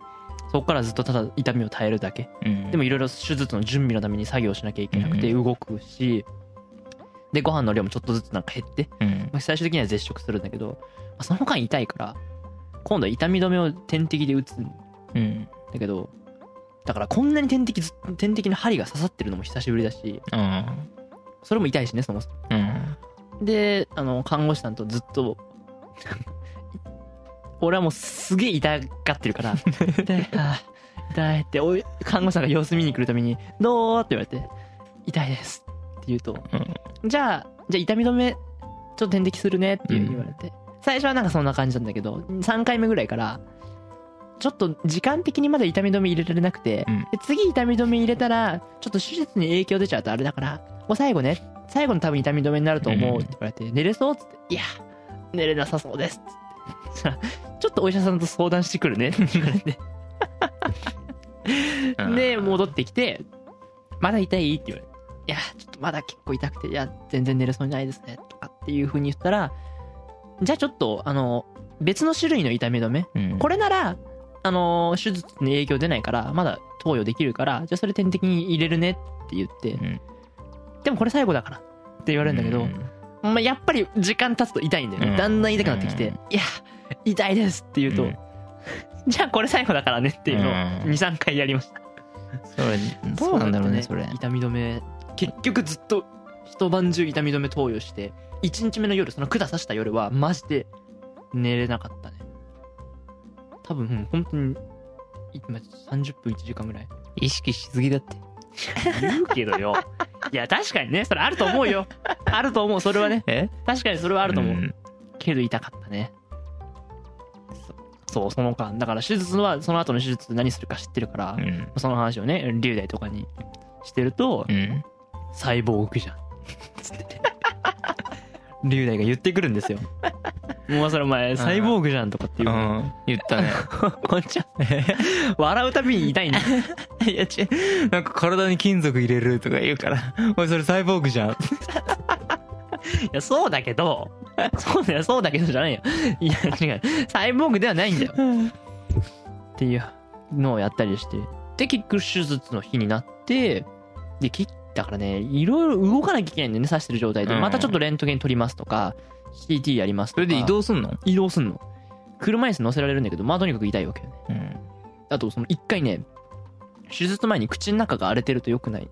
そっからずっとただ痛みを耐えるだけうん。でもいろいろ手術の準備のために作業しなきゃいけなくて動くしでご飯の量もちょっとずつなんか減ってうん。まあ最終的には絶食するんだけど、まあその間痛いから今度は痛み止めを点滴で打つんうん。だけどだからこんなに点滴ず点滴の針が刺さってるのも久しぶりだしうん。それも痛いしねそもそもうん。であの看護師さんとずっと俺はもうすげえ痛がってるから。痛いあー痛いっておい看護師さんが様子見に来るために「どう?」って言われて「痛いです」って言うとうん。「じゃあじゃあ痛み止めちょっと点滴するね」って言われて、最初はなんかそんな感じなんだけど3回目ぐらいからちょっと時間的にまだ痛み止め入れられなくて、うん。で次痛み止め入れたらちょっと手術に影響出ちゃうとあれだからもう最後ね最後の多分痛み止めになると思うって言われて、寝れそうっつって「いや寝れなさそうです」っつってちょっとお医者さんと相談してくるねって言われてうんで、戻ってきて、まだ痛い？って言われて。いや、ちょっとまだ結構痛くて、いや、全然寝れそうにないですね。とかっていう風に言ったら、じゃあちょっと、あの、別の種類の痛み止め。うんこれなら、あの、手術に影響出ないから、まだ投与できるから、じゃあそれ点滴に入れるねって言って、うんでもこれ最後だからって言われるんだけど、まあ、やっぱり時間経つと痛いんだよね。うん。だんだん痛くなってきて、うん。いや、痛いですって言うと、うん。じゃあこれ最後だからねっていうのをうん。2、3回やりました。それどうなんだろうねそれ。痛み止め。結局ずっと一晩中痛み止め投与して1日目の夜その管刺した夜はマジで寝れなかったね。多分うん本当に今30分1時間ぐらい。意識しすぎだって言うけどよ。いや確かにね。それあると思うよ。あると思う。それはね。え？確かにそれはあると思う、ん。けど痛かったね。そそうその間。だから手術はその後の手術何するか知ってるから、うん。その話をね龍大とかにしてると、うん。サイボーグじゃん。つって。龍大が言ってくるんですよ。もうそれお前、サイボーグじゃんとかっていうう。ん言ったね こんちゃん。笑うたびに痛いんだ。いや違うなんか体に金属入れるとか言うからおいそれサイボーグじゃんいや、そうだけど、そうだよ、そうだけどじゃないよ。いや、違う。サイボーグではないんだよ。っていうのをやったりして。で、結局手術の日になって、で、切ったからね、いろいろ動かなきゃいけないんだよね、刺してる状態で。うんまたちょっとレントゲン取りますとか、CT やりますとか。それで移動すんの？移動すんの。車椅子乗せられるんだけど、まあとにかく痛いわけよね。うんあと、その一回ね、手術前に口の中が荒れてると良くない。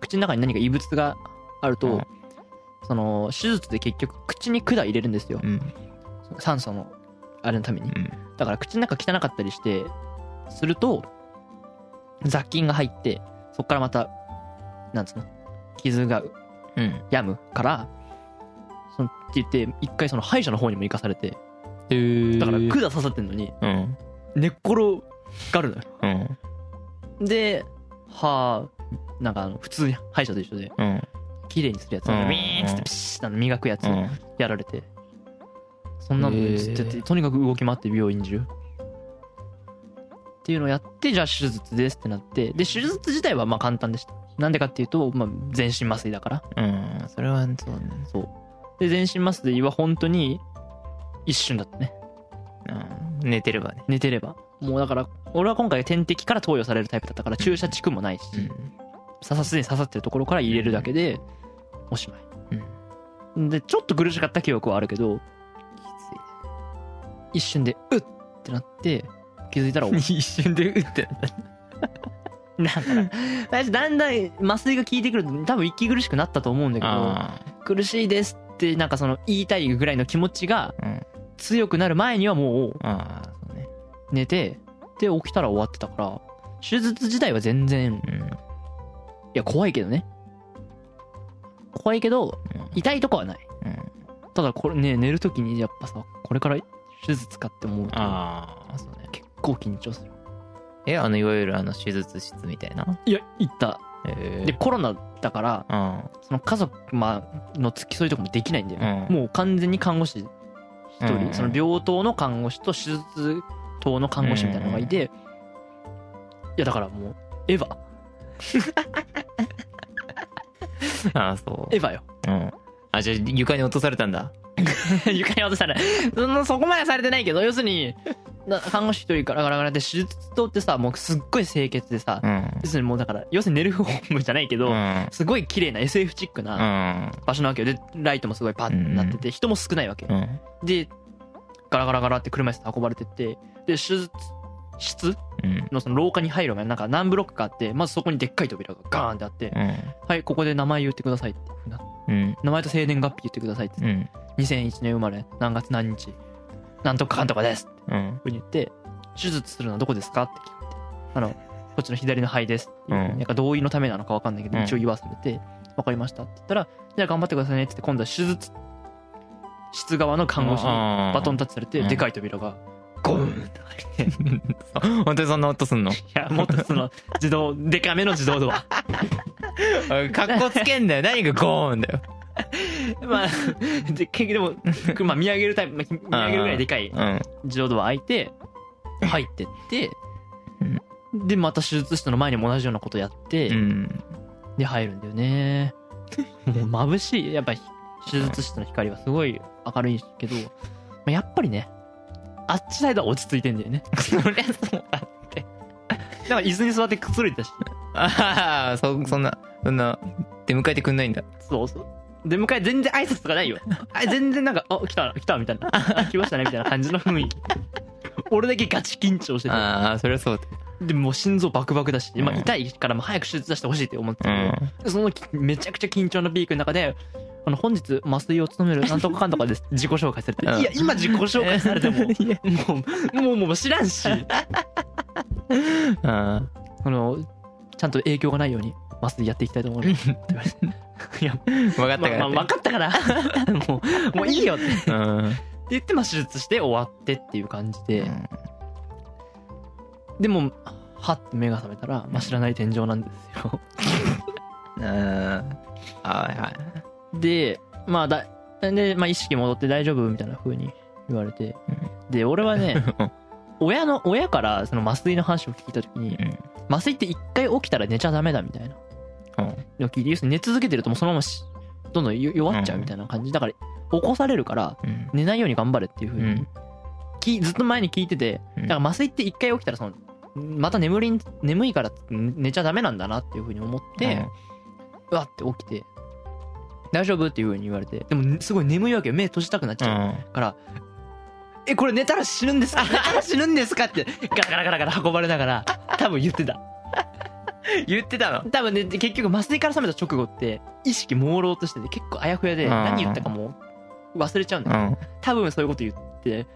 口の中に何か異物があると、うんその、手術で結局口に管入れるんですよ。うん酸素の、あれのために。うんだから口の中汚かったりして、すると、雑菌が入って、そっからまた、なんつうの？傷がうん。病むから、そのって言って、一回その歯医者の方にも行かされて、へー。だから管刺さってんのに、うん。寝っ転がるのよ。うん。で、はなんかあの、普通に歯医者と一緒で、うん。綺麗にするやつ、うん。ウィーンっつってピシッてあの磨くやつうん。やられて、そんなのずっとやって、とにかく動き回って病院中。っていうのをやって、じゃあ手術ですってなって、で、手術自体はまあ簡単でした。なんでかっていうと、まあ全身麻酔だから。うんそれはそうねそう。で、全身麻酔は本当に一瞬だったね。うん寝てればね寝てれば。もうだから、俺は今回点滴から投与されるタイプだったから、注射地区もないし、刺さすでに刺さってるところから入れるだけで、おしまい。で、ちょっと苦しかった記憶はあるけど、一瞬で、うっってなって、気づいたら 一瞬で打って。り。だから、だんだん麻酔が効いてくると、多分息苦しくなったと思うんだけど、あ苦しいですって、なんかその言いたいぐらいの気持ちが強くなる前にはもう寝て、で、起きたら終わってたから、手術自体は全然、いうん。や、怖いけどね。怖いけど、痛いとこはない。うん。ただこれね、寝るときにやっぱさ、これから手術かって思うと、ああそうね。結構緊張する。えあのいわゆるあの手術室みたいな？いや、行った。え。で、コロナだから、うん。その家族、まあ、の付き添いとかもできないんだよね。うん。もう完全に看護師一人、うんその病棟の看護師と手術棟の看護師みたいなのがいて、いや、だからもう、エヴァ。ああそう。エヴァよ。うん。あじゃあ床に落とされたんだ。床に落とされそのそこまではされてないけど要するにな看護師一人ガラガラガラで手術棟ってさもうすっごい清潔でさ、うん。要するにもうだから要するに寝るホームじゃないけど、うん。すごい綺麗な SF チックうなん。場所なわけよ。でライトもすごいパッてなってて、人も少ないわけ、うん。でガラガラガラって車椅子で運ばれてってで手術室うん。のその廊下に入る前になんか何ブロックかあってまずそこにでっかい扉がガーンってあって、うん。はいここで名前言ってくださいって名前と生年月日言ってくださいって。うん。2001年生まれ。何月何日なんとかかんとかです。ってうん。ふうに言って手術するのはどこですか？って聞かれて。あのこっちの左の肺です。っていう、うん。なんか同意のためなのか分かんないけどうん。一応言わされて分かりましたって言ったらじゃあ頑張ってくださいねって言って今度は手術室側の看護師にバトンタッチされてうん。でかい扉がゴーンって開いて。い 本当にそんな音すんの？やもっとその自動でかめの自動ドア。かっこつけんだよ。何がゴーンだよ まあ で結局でもまあ見上げるタイプまあ 見上げるぐらいでかいうん自動ドア開いて入ってって、うんで、また手術室の前にも同じようなことやって、うん。で、入るんだよね。もう眩しい。やっぱり、手術室の光はすごい明るいけど、まあやっぱりね、あっちサイドは落ち着いてんだよね。そりゃそうだ。だから椅子に座ってくつろいでたし。ああ、そ、そんな、そんな、出迎えてくんないんだ。そうそう。出迎え全然挨拶とかないよ。あ全然なんか、あ、来た、来た、みたいな。あ来ましたね、みたいな感じの雰囲気。俺だけガチ緊張してて。ああ、そりゃそうだ。でも心臓バクバクだし、まあうん痛いからもう早く手術出してほしいって思ってたうけど、そのめちゃくちゃ緊張のピークの中で、あの、本日麻酔を務める なんとかかんとかです。自己紹介されて。うんいや、今自己紹介されても、もう、もう、もう知らんし、ああの、ちゃんと影響がないように麻酔やっていきたいと思う。って言われて。いや、あ、分かったまあ、からまあ、分かったから、もう、もういいよってってうん。言って、まあ、手術して終わってっていう感じで、でも、はって目が覚めたら、まあ、知らない天井なんですよ。うん。はいはい。で、まあだ、で、まあ意識戻って大丈夫みたいな風に言われて。で、俺はね、親の、親からその麻酔の話を聞いたときに、うん麻酔って一回起きたら寝ちゃダメだみたいなうんのを聞いて、要するに寝続けてるともうそのまましどんどんよ弱っちゃうみたいな感じ。だから、起こされるからうん。寝ないように頑張れっていう風にうん、きずっと前に聞いてて、うんだから麻酔って一回起きたらその、また眠りん、眠いから寝ちゃダメなんだなっていう風に思って、うわって起きて、大丈夫っていう風に言われて、でもすごい眠いわけよ。目閉じたくなっちう。ゃうんから、え、これ寝たら死ぬんですか？寝たら死ぬんですか？って、ガラガラガラガラ運ばれながら、多分言ってた。言ってたの？多分ね、で結局麻酔から覚めた直後って、意識朦朧としてて結構あやふやで、うん何言ったかも忘れちゃうんだよ。うん。多分そういうこと言って、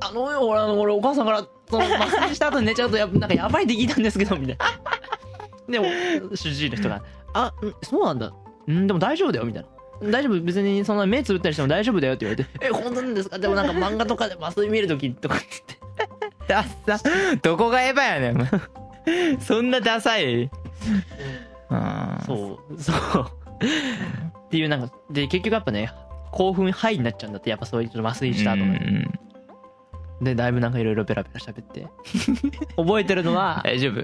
あの、俺、あの、俺、お母さんから、その、麻酔した後に寝ちゃうとや、なんかやばいって聞いたんですけど、みたいな。でも、主治医の人が、あ、んそうなんだ。んでも大丈夫だよ、みたいな。大丈夫別にそんな目つぶったりしても大丈夫だよって言われて、え、本当なんですか？でもなんか漫画とかで麻酔見るときとかって ダサ。どこがエヴァやねん。そんなダサい？ああ。そう、そう。っていうなんか、で、結局やっぱね、興奮ハイになっちゃうんだって、やっぱそういうちょっと麻酔した後うの。んで、だいぶなんかいろいろベラベラ喋って。覚えてるのは、大丈夫。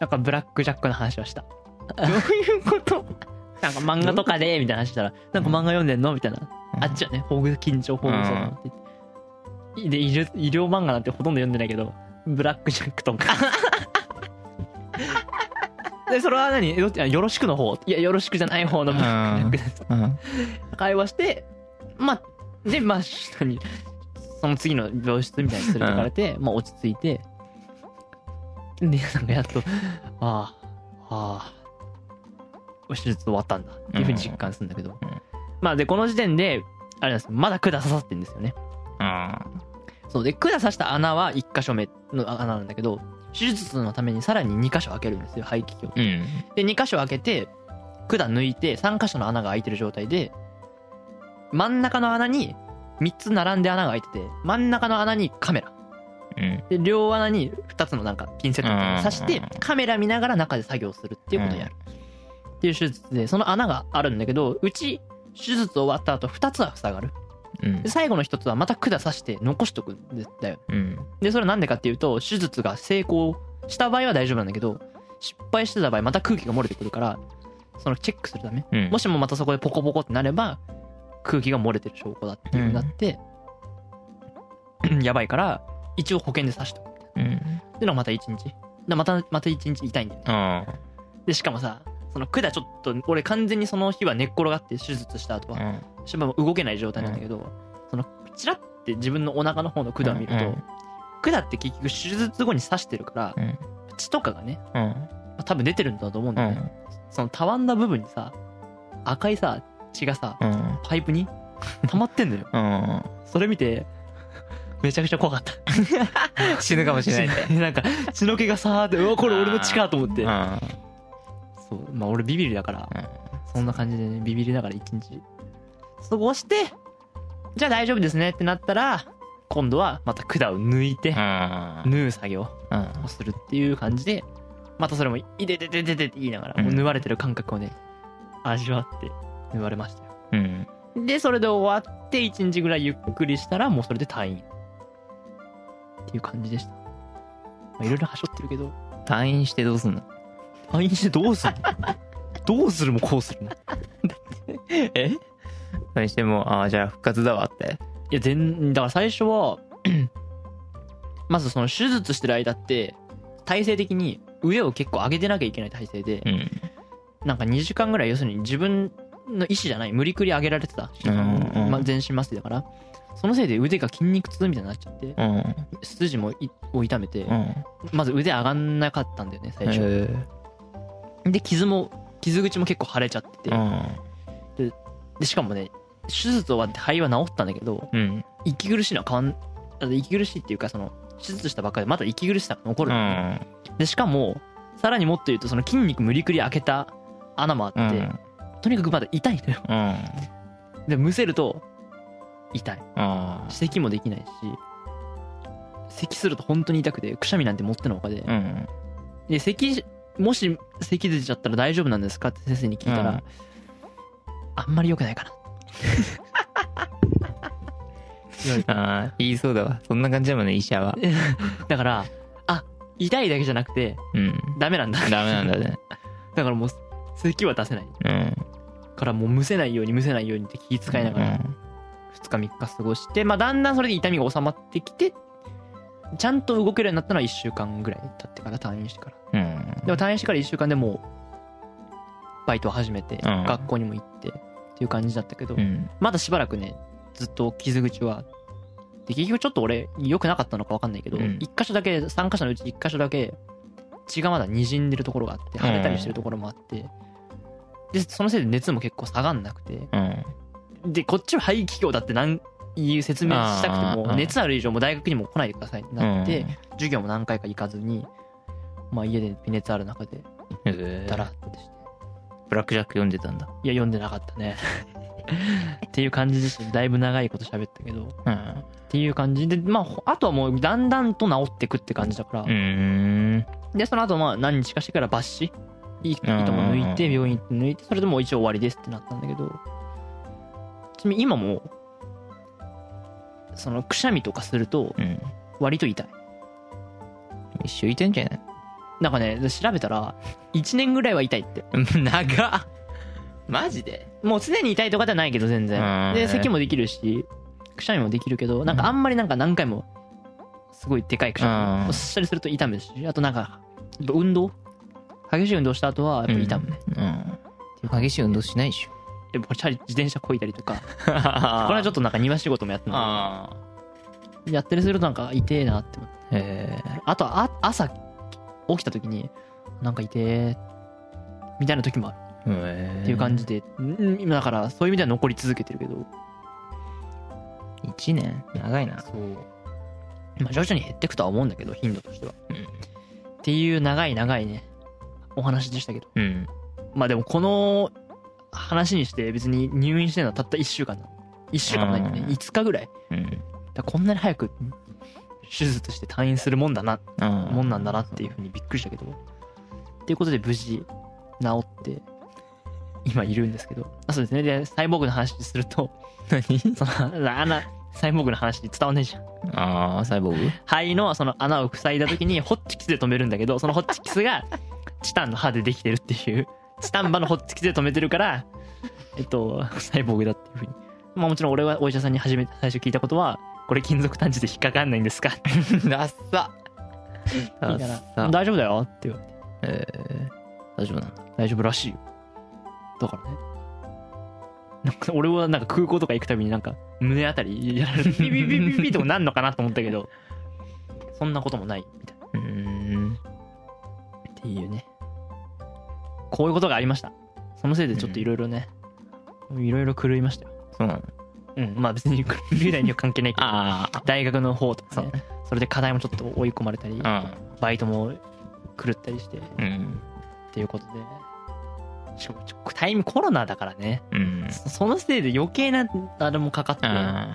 なんかブラックジャックの話をした。どういうこと？なんか漫画とかで、みたいな話したら、なんか漫画読んでんの？みたいな。あっちはね、保護緊張保護そうなって言って。で、医療医療漫画なんてほとんど読んでないけど、ブラックジャックとか。で、それは何？どっちあよろしくの方？いや、よろしくじゃない方の。会話して、まあ、で、まあ、何その次の病室みたいに連れてかれて、まあ落ち着いて、で、なんかやっと、ああ、ああ、手術終わったんだ。っていうふうに実感するんだけど、うん。まあで、この時点で、あれなんですよ。まだ管刺さってるんですよね。あそう。で、管刺した穴は1箇所目の穴なんだけど、手術のためにさらに2箇所開けるんですよ、排気器を。うん。で、2箇所開けて、管抜いて、3箇所の穴が開いてる状態で、真ん中の穴に3つ並んで穴が開いてて、真ん中の穴にカメラ。うん。で、両穴に2つのなんかピンセットみたい刺してうん、カメラ見ながら中で作業するっていうことをやる。っていう手術で、その穴があるんだけど、うち、手術終わった後2つは塞がる。うんで、。最後の1つはまた管刺して残しとくんだよ。うん。で、それはなんでかっていうと、手術が成功した場合は大丈夫なんだけど、失敗してた場合また空気が漏れてくるから、そのチェックするため。うん。もしもまたそこでポコポコってなれば、空気が漏れてる証拠だっていう風になって、やばいから、一応保険で刺しとく。うん。でのまた一日。でまた、また一日痛いんだよね。あで、しかもさ、その管ちょっと、俺完全にその日は寝っ転がって手術した後あ。は、しばらく動けない状態なんだけど、その、チラって自分のお腹の方の管を見ると、うん管って結局手術後に刺してるから、うん。血とかがね、うん。まあ多分出てるんだと思うんうだよね。ん。そのたわんだ部分にさ、赤いさ、血がさ、うん。パイプに溜まってんのよ。うん。それ見て、めちゃくちゃ怖かった。死ぬかもしれない。なんか、血の気がさーって、うわ、これ俺の血かと思ってう。ん。そう。まあ俺ビビりだから、そんな感じでね、ビビりながら一日過ごして、じゃあ大丈夫ですねってなったら、今度はまた管を抜いて、うん。縫う作業うん。をするっていう感じで、またそれも、いてててててって言いながら、もう縫われてる感覚をね、味わって縫われましたよ。うん。で、それで終わって、1日ぐらいゆっくりしたら、もうそれで退院。っていう感じでした。まあいろいろはしょってるけど、退院してどうすんの？退院してどうするの？どうする？もこうするの？え？退院してもああじゃあ復活だわって。いや全だから最初は まずその手術してる間って体勢的に腕を結構上げてなきゃいけない体勢でうん。なんか2時間ぐらい要するに自分の意思じゃない無理くり上げられてた、うんうん。まあ、全身麻酔だからそのせいで腕が筋肉痛みたいになっちゃってうん。筋もいを痛めてうん。まず腕上がんなかったんだよね最初。へで傷も傷口も結構腫れちゃってて。えうん。でしかもね手術終わって肺は治ったんだけどうん。息苦しいのは変わんあの息苦しいっていうかその手術したばっかりでまだ息苦しさが残うるの、ん。でしかもさらにもっと言うとその筋肉無理くり開けた穴もあって、うん。とにかくまだ痛いのよ。うん。でむせると痛い。あ咳もできないし咳すると本当に痛くてくしゃみなんて持ってのほかで。で咳もし咳出ちゃったら大丈夫なんですか？って先生に聞いたら、うん。あんまり良くないかな。ああ言いそうだわ。そんな感じだもんね医者は。だからあ痛いだけじゃなくてうん。ダメなんだ。ダメなんだね。だからもう咳は出せない。うん。からもうむせないようにむせないようにって気遣いながら2日3日過ごしてまあだんだんそれで痛みが収まってきてちゃんと動けるようになったのは1週間ぐらい経ってから退院してから。うん。でも退院してから1週間でもうバイトを始めてうん。学校にも行ってっていう感じだったけどうん。まだしばらくねずっと傷口はで結局ちょっと俺良くなかったのか分かんないけど、うん。一箇所だけ3箇所のうち1箇所だけ血がまだ滲んでるところがあって腫れたりしてるところもあってでそのせいで熱も結構下がんなくてうん。でこっちは肺気胸だって何いう説明したくても熱ある以上もう大学にも来ないでくださいってなって授業も何回か行かずにまあ家で微熱ある中でうんへえダラッとして。ブラックジャック読んでたんだ。いや読んでなかったね。っていう感じでしただいぶ長いこと喋ったけどうん。っていう感じ。でまあほあとはもうだんだんと治ってくって感じだから、うん。でその後まあ何日かしてから抜歯。いい糸も抜いて病院行って抜いてそれでもう一応終わりですってなったんだけど。ちなみに今もそのくしゃみとかするとうん。割と痛い。一緒いてんじゃない？なんかね調べたら1年ぐらいは痛いって。長っ。マジで？もう常に痛いとかではないけど全然。うん。で咳もできるしくしゃみもできるけどなんかあんまりなんか何回もすごいでかいくしゃみ。うん。をしたりすると痛むしあとなんかやっぱ運動？激しい運動した後はやっぱ痛むね、うん。激しい運動しないでしょでもチャリ自転車こいだりとか。こ これはちょっとなんか庭仕事もやってるあやったりするとなんか痛えなって思って。あへえあとはあ朝起きた時になんか痛えみたいな時もある。っていう感じで、うんだからそういう意味では残り続けてるけど。1年？長いな。そう。まあ徐々に減ってくとは思うんだけど頻度としては、うん。っていう長い長いねお話でしたけど。うん。まあでもこの話にして別に入院してるのはたった1週間なの。1週間もないんだね。うん。5日ぐらい。うん。だこんなに早く手術して退院するもんだな。もんなんだなっていうふうにびっくりしたけどっていうことで無事治って今いるんですけど。あそうですね。でサイボーグの話すると何？その穴サイボーグの話伝わんないじゃん。ああサイボーグ？肺のその穴を塞いだ時にホッチキスで止めるんだけどそのホッチキスがチタンの刃でできてるっていうチタン刃のホッチキスで止めてるからえっとサイボーグだっていうふうに。まあもちろん俺はお医者さんに初めて最初聞いたことはこれ金属探知で引っかかんないんですかって。ダッサ。聞いッ大丈夫だよって言われて。えー大丈夫なんだ大丈夫らしいよ。だからね。なんか俺はなんか空港とか行くたびになんか胸あたりやられる。ビビビビビビとかなんのかなと思ったけどそんなこともないみたいなうーんっていうねこういうことがありました。そのせいでちょっといろいろねいろいろ狂いましたよ。そうなのうん。まあ別に狂いないには関係ないけど大学の方とかねそれで課題もちょっと追い込まれたりうん。バイトも狂ったりしてっうん。ていうことでしかもタイムコロナだからね。うん。そそのせいで余計なあれもかかってあ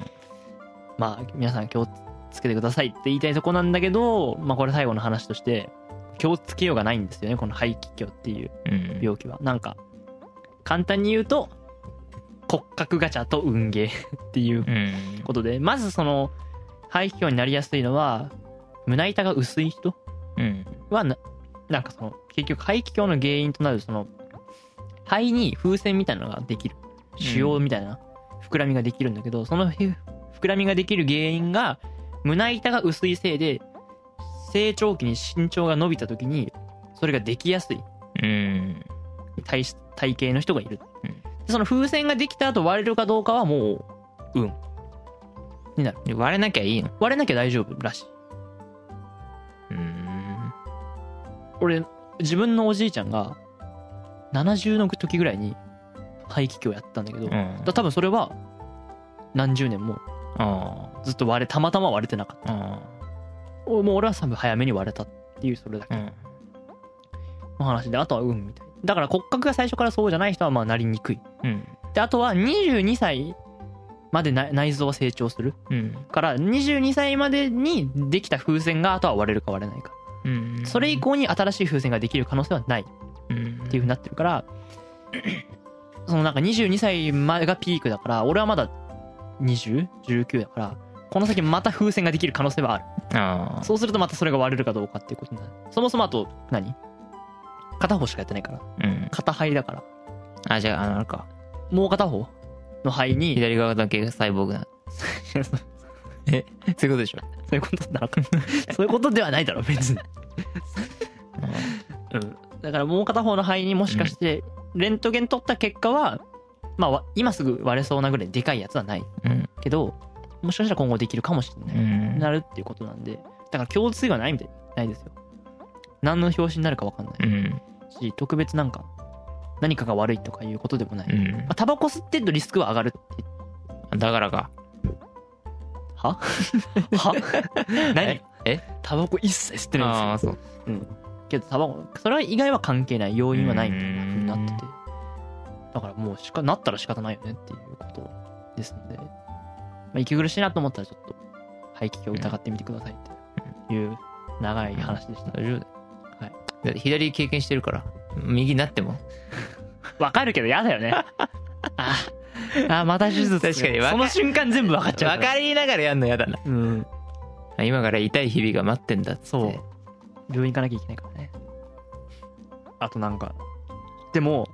まあ皆さん気をつけてくださいって言いたいとこなんだけどまあこれ最後の話として気をつけようがないんですよねこの肺気胸っていう病気は。なんか簡単に言うと骨格ガチャと運ゲー っていううん。ことで。まずその肺気胸になりやすいのは胸板が薄い人うん。はななんかその結局肺気胸の原因となるその肺に風船みたいなのができる。腫瘍みたいな膨らみができるんだけど、そのふ膨らみができる原因が胸板が薄いせいで成長期に身長が伸びた時にそれができやすい。うん。体質体型の人がいる、うん。でその風船ができた後割れるかどうかはもう運。になる。で割れなきゃいいの。割れなきゃ大丈夫らしい。うん。俺自分のおじいちゃんが70の時ぐらいに肺気胸やったんだけど、だから多分それは何十年もあずっと割れたまたま割れてなかった。ああおもう俺は多分早めに割れたっていうそれだけ。の話であとは運みたいだから骨格が最初からそうじゃない人はまあなりにくい。うん。であとは22歳までな内臓は成長する。うん。から22歳までにできた風船があとは割れるか割れないか。うん。それ以降に新しい風船ができる可能性はないっうんていう風になってるからそのなんか22歳までがピークだから俺はまだ2019だからこの先また風船ができる可能性はある。ああそうするとまたそれが割れるかどうかっていうことになる。そもそもあと何？片方しかやってないから。うん。片肺だから。あじゃああのあれか。もう片方の肺に。左側だけサイボーグな え？そういうことでしょ？そういうことなのか。そういうことではないだろ別に、うん、だからもう片方の肺にもしかしてレントゲン取った結果はまあわ今すぐ割れそうなぐらいでかいやつはないうん。けどもしかしたら今後できるかもしれうない、ん。なるっていうことなんで。だから共通がないみたいないですよ。何の表紙になるか分かんない。うん。し特別なんか何かが悪いとかいうことでもない、うん。まあ、タバコ吸ってるとリスクは上がるって。だからか。は？は？何？え？え？タバコ一切吸ってないんですよ。ああそう。うん。けどタバコ、それは以外は関係ない要因はないみたいな風になってて。だからもうしか、なったら仕方ないよねっていうことですので、まあ、息苦しいなと思ったらちょっと、肺気胸を疑ってみてくださいっていう長い話でした。大丈夫だよはいだって左経験してるから右になってもわかるけど嫌だよね。ああ、また手術。確かにわかその瞬間全部わかっちゃうから。分かりながらやんのやだなうん。今から痛い日々が待ってんだっつってそう。病院行かなきゃいけないからね。あとなんか、でも、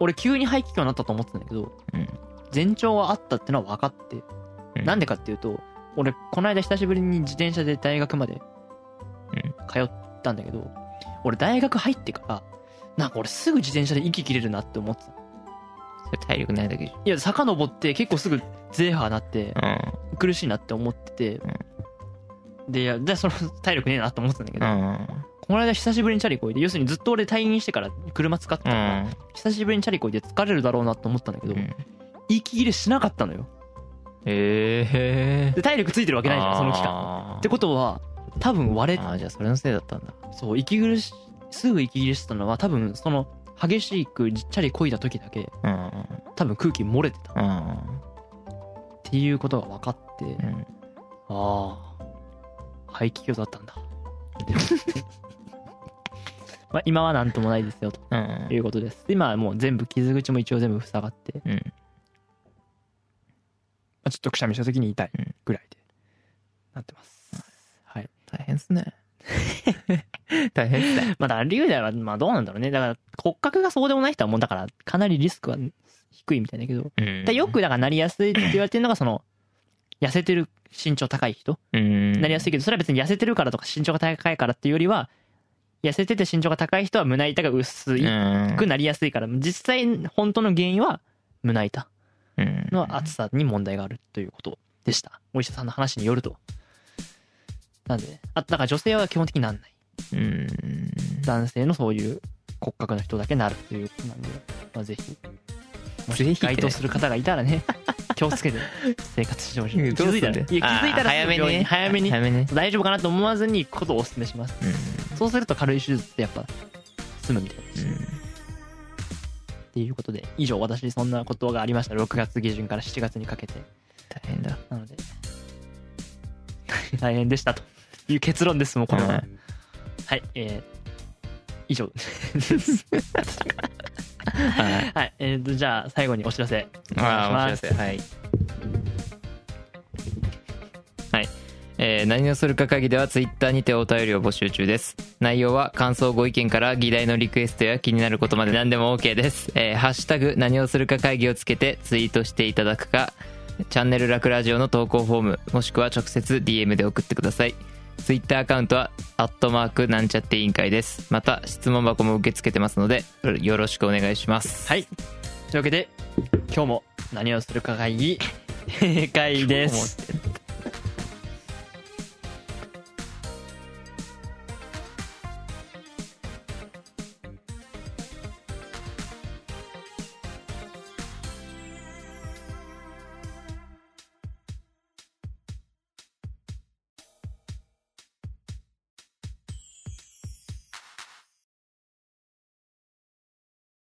俺急に肺気胸になったと思ってたんだけど、うん前兆はあったってのは分かって、うん。なんでかっていうと、俺、この間久しぶりに自転車で大学までうん。通ったんだけど、俺大学入ってから、なんか俺すぐ自転車で息切れるなって思ってた。それ体力ないだけじいや、坂登って結構すぐゼーハーなって、ゃん。苦しいなって思ってて、で、いや、で、その体力ねえなって思ってたんだけど、うん。この間久しぶりにチャリこいで、要するにずっと俺退院してから車使ってたうから、ん。久しぶりにチャリこいで疲れるだろうなと思ったんだけど、うん息切れしなかったのよ。へえで、体力ついてるわけないじゃん、その期間。間ってことは、多分割れ、ああじゃあそれのせいだったんだ。そう、息苦し、すぐ息切れしてたのは、多分その、激しくチャリこいだ時だけ、うん。多分空気漏れてた。っうん。ていうことが分かって、うん。ああ、排気胸だったんだ。まあ今はなんともないですよ、とうん。いうことです。今はもう全部、傷口も一応全部塞がって、うん。まあ、ちょっとくしゃみした時に痛いぐらいでなってます。はい。大変っすね。大変っすね。まあだから龍大はまあどうなんだろうね。だから骨格がそうでもない人はもうだからかなりリスクは低いみたいだけど、うよくだからなりやすいって言われてるのがその、痩せてる身長高い人？うん。なりやすいけど、それは別に痩せてるからとか身長が高いからっていうよりは、痩せてて身長が高い人は胸板が薄くなりやすいから、実際本当の原因は胸板。うんの厚さに問題があるということでした。お医者さんの話によると。なんで、あ、だから女性は基本的になんない。うん。男性のそういう骨格の人だけなるということなんで、まあ、ぜひ、もし該当する方がいたらね、気をつけて生活してほしい。気づいたら、いや気づいたら早めに早めに。早めに。ね大丈夫かなと思わずに行くことをお勧めします。うん。そうすると軽い手術ってやっぱ済むみたいです。し、うんっていうことで、以上私そんなことがありました。6月下旬から7月にかけて。大変だなので、大変でしたという結論です、もうこれは。うんはい、えー、以上です。はいはい、えーと、じゃあ最後にお知らせ。お願いしますせ。はい。えー何をするか会議ではツイッターにてお便りを募集中です。内容は感想ご意見から議題のリクエストや気になることまで何でも OK です。えーハッシュタグ何をするか会議をつけてツイートしていただくか、チャンネルラクラジオの投稿フォーム、もしくは直接 DM で送ってください。ツイッターアカウントは、アットマークなんちゃって委員会です。また、質問箱も受け付けてますので、よろしくお願いします。はい。というわけで、今日も何をするか会議、閉 会です。